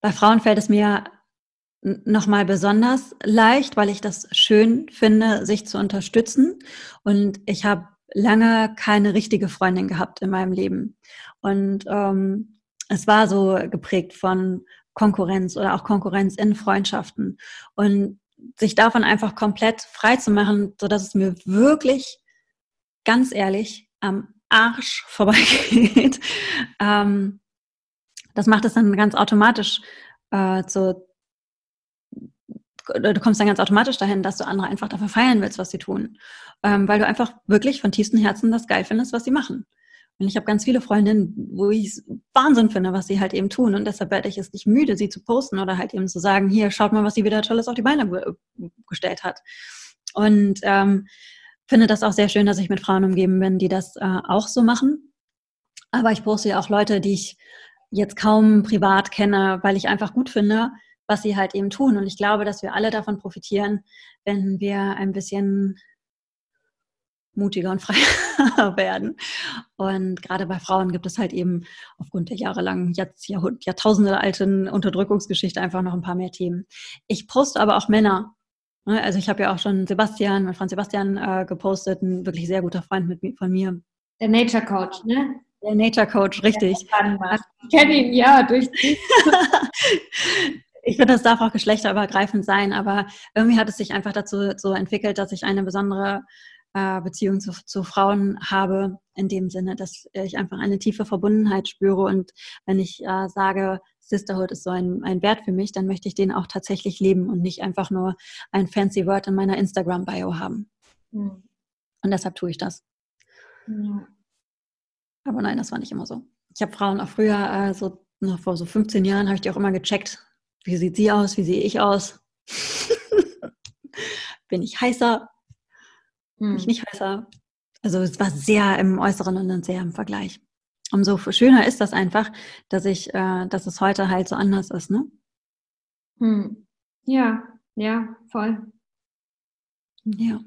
bei Frauen fällt es mir nochmal besonders leicht, weil ich das schön finde, sich zu unterstützen. Und ich habe lange keine richtige Freundin gehabt in meinem Leben. Und ähm, es war so geprägt von Konkurrenz oder auch Konkurrenz in Freundschaften. Und sich davon einfach komplett frei zu machen, so dass es mir wirklich, ganz ehrlich, am Arsch vorbeigeht, ähm, das macht es dann ganz automatisch äh, zu, du kommst dann ganz automatisch dahin, dass du andere einfach dafür feiern willst, was sie tun. Ähm, weil du einfach wirklich von tiefstem Herzen das geil findest, was sie machen. Und ich habe ganz viele Freundinnen, wo ich es Wahnsinn finde, was sie halt eben tun. Und deshalb werde ich es nicht müde, sie zu posten oder halt eben zu sagen, hier, schaut mal, was sie wieder Tolles auf die Beine gestellt hat. Und ähm, finde das auch sehr schön, dass ich mit Frauen umgeben bin, die das äh, auch so machen. Aber ich poste ja auch Leute, die ich jetzt kaum privat kenne, weil ich einfach gut finde, was sie halt eben tun. Und ich glaube, dass wir alle davon profitieren, wenn wir ein bisschen mutiger und freier werden. Und gerade bei Frauen gibt es halt eben aufgrund der jahrelangen, Jahrtausende alten Unterdrückungsgeschichte einfach noch ein paar mehr Themen. Ich poste aber auch Männer. Ne? Also ich habe ja auch schon Sebastian, mein Freund Sebastian, äh, gepostet, ein wirklich sehr guter Freund mit, von mir. Der Nature Coach, ne? Der Nature Coach, richtig. Ich kenne ihn, ja, durch ich finde, das darf auch geschlechterübergreifend sein, aber irgendwie hat es sich einfach dazu so entwickelt, dass ich eine besondere äh, Beziehung zu, zu Frauen habe, in dem Sinne, dass ich einfach eine tiefe Verbundenheit spüre. Und wenn ich äh, sage, Sisterhood ist so ein, ein Wert für mich, dann möchte ich den auch tatsächlich leben und nicht einfach nur ein fancy Word in meiner Instagram-Bio haben. Mhm. Und deshalb tue ich das. Ja. Aber nein, das war nicht immer so. Ich habe Frauen auch früher, äh, so noch vor so 15 Jahren, habe ich die auch immer gecheckt, wie sieht sie aus? Wie sehe ich aus? Bin ich heißer? Hm. ich nicht heißer? Also es war sehr im Äußeren und dann sehr im Vergleich. Umso schöner ist das einfach, dass ich, äh, dass es heute halt so anders ist, ne? Hm. Ja, ja, voll. Ja.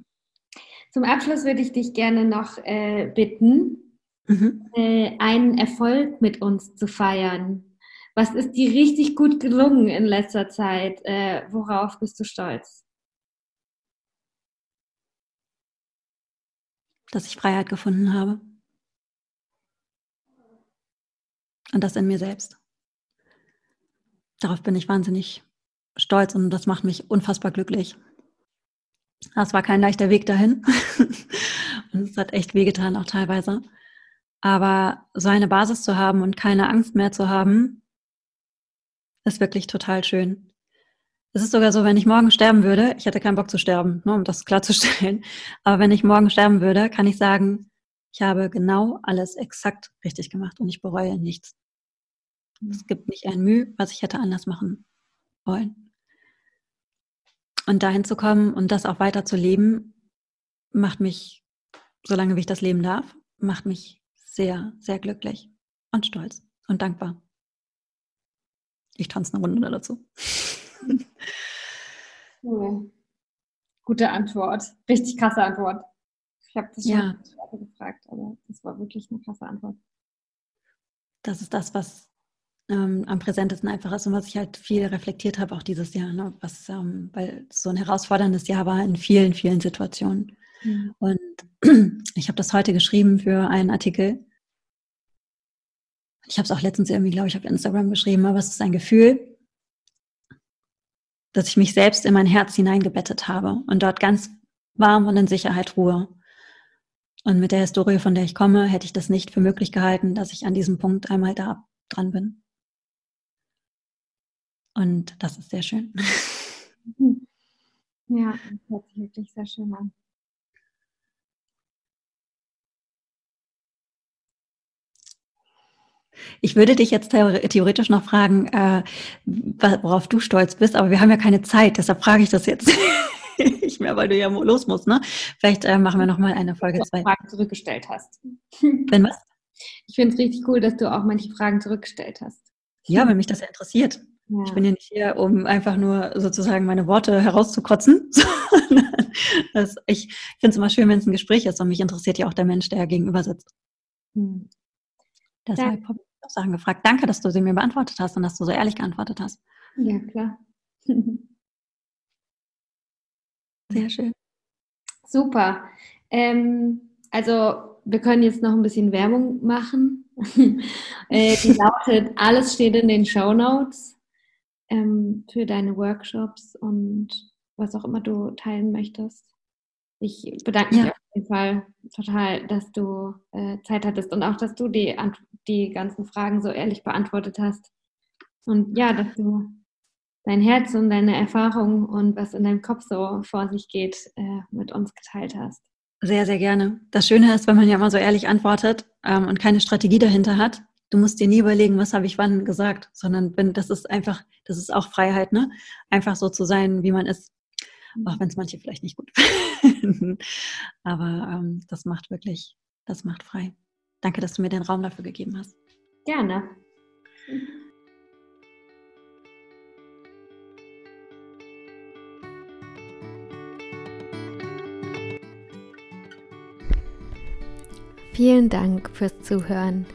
Zum Abschluss würde ich dich gerne noch äh, bitten, mhm. äh, einen Erfolg mit uns zu feiern. Was ist dir richtig gut gelungen in letzter Zeit? Äh, worauf bist du stolz? Dass ich Freiheit gefunden habe. Und das in mir selbst. Darauf bin ich wahnsinnig stolz und das macht mich unfassbar glücklich. Das war kein leichter Weg dahin. und es hat echt wehgetan, auch teilweise. Aber so eine Basis zu haben und keine Angst mehr zu haben, ist wirklich total schön. Es ist sogar so, wenn ich morgen sterben würde, ich hätte keinen Bock zu sterben, ne, um das klarzustellen, aber wenn ich morgen sterben würde, kann ich sagen, ich habe genau alles exakt richtig gemacht und ich bereue nichts. Es gibt nicht ein Mühe, was ich hätte anders machen wollen. Und dahin zu kommen und das auch weiter zu leben, macht mich, solange wie ich das leben darf, macht mich sehr, sehr glücklich und stolz und dankbar. Ich tanze eine Runde dazu. Cool. Gute Antwort. Richtig krasse Antwort. Ich habe das schon ja. gefragt, aber das war wirklich eine krasse Antwort. Das ist das, was ähm, am präsentesten einfach ist und was ich halt viel reflektiert habe, auch dieses Jahr, ne? was, ähm, weil es so ein herausforderndes Jahr war in vielen, vielen Situationen. Mhm. Und ich habe das heute geschrieben für einen Artikel. Ich habe es auch letztens irgendwie, glaube ich, auf Instagram geschrieben, aber es ist ein Gefühl, dass ich mich selbst in mein Herz hineingebettet habe und dort ganz warm und in Sicherheit ruhe. Und mit der Historie, von der ich komme, hätte ich das nicht für möglich gehalten, dass ich an diesem Punkt einmal da dran bin. Und das ist sehr schön. Ja, das hört sich wirklich sehr schön an. Ich würde dich jetzt theoretisch noch fragen, äh, worauf du stolz bist, aber wir haben ja keine Zeit, deshalb frage ich das jetzt nicht mehr, weil du ja los musst. Ne? Vielleicht äh, machen wir noch mal eine Folge zwei. Fragen zurückgestellt hast. Wenn was? Ich finde es richtig cool, dass du auch manche Fragen zurückgestellt hast. Ja, wenn mich das ja interessiert. Ja. Ich bin ja nicht hier, um einfach nur sozusagen meine Worte herauszukotzen. ich finde es immer schön, wenn es ein Gespräch ist und mich interessiert ja auch der Mensch, der gegenüber sitzt. Hm. Deshalb habe ich auch Sachen gefragt. Danke, dass du sie mir beantwortet hast und dass du so ehrlich geantwortet hast. Ja, klar. Sehr schön. Super. Ähm, also wir können jetzt noch ein bisschen Werbung machen. äh, die lautet, alles steht in den Show Notes ähm, für deine Workshops und was auch immer du teilen möchtest. Ich bedanke mich auf jeden Fall total, dass du äh, Zeit hattest und auch, dass du die, die ganzen Fragen so ehrlich beantwortet hast. Und ja, dass du dein Herz und deine Erfahrungen und was in deinem Kopf so vor sich geht, äh, mit uns geteilt hast. Sehr, sehr gerne. Das Schöne ist, wenn man ja immer so ehrlich antwortet ähm, und keine Strategie dahinter hat, du musst dir nie überlegen, was habe ich wann gesagt, sondern wenn, das ist einfach, das ist auch Freiheit, ne? Einfach so zu sein, wie man ist. Auch wenn es manche vielleicht nicht gut finden. Aber ähm, das macht wirklich, das macht frei. Danke, dass du mir den Raum dafür gegeben hast. Gerne. Vielen Dank fürs Zuhören.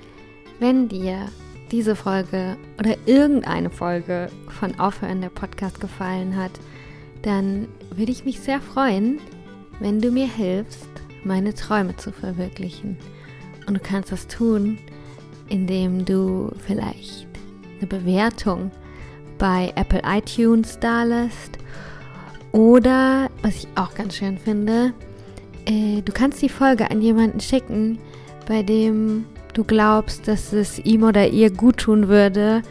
Wenn dir diese Folge oder irgendeine Folge von Aufhören der Podcast gefallen hat, dann würde ich mich sehr freuen, wenn du mir hilfst, meine Träume zu verwirklichen. Und du kannst das tun, indem du vielleicht eine Bewertung bei Apple iTunes da lässt. Oder, was ich auch ganz schön finde, äh, du kannst die Folge an jemanden schicken, bei dem du glaubst, dass es ihm oder ihr gut tun würde,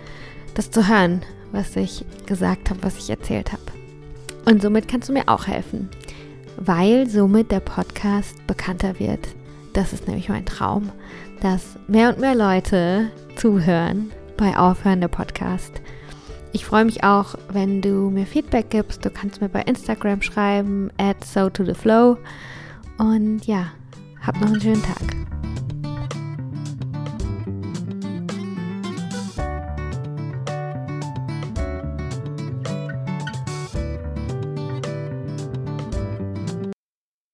das zu hören, was ich gesagt habe, was ich erzählt habe. Und somit kannst du mir auch helfen, weil somit der Podcast bekannter wird. Das ist nämlich mein Traum, dass mehr und mehr Leute zuhören bei Aufhören der Podcast. Ich freue mich auch, wenn du mir Feedback gibst. Du kannst mir bei Instagram schreiben, at so to the flow. Und ja, hab noch einen schönen Tag.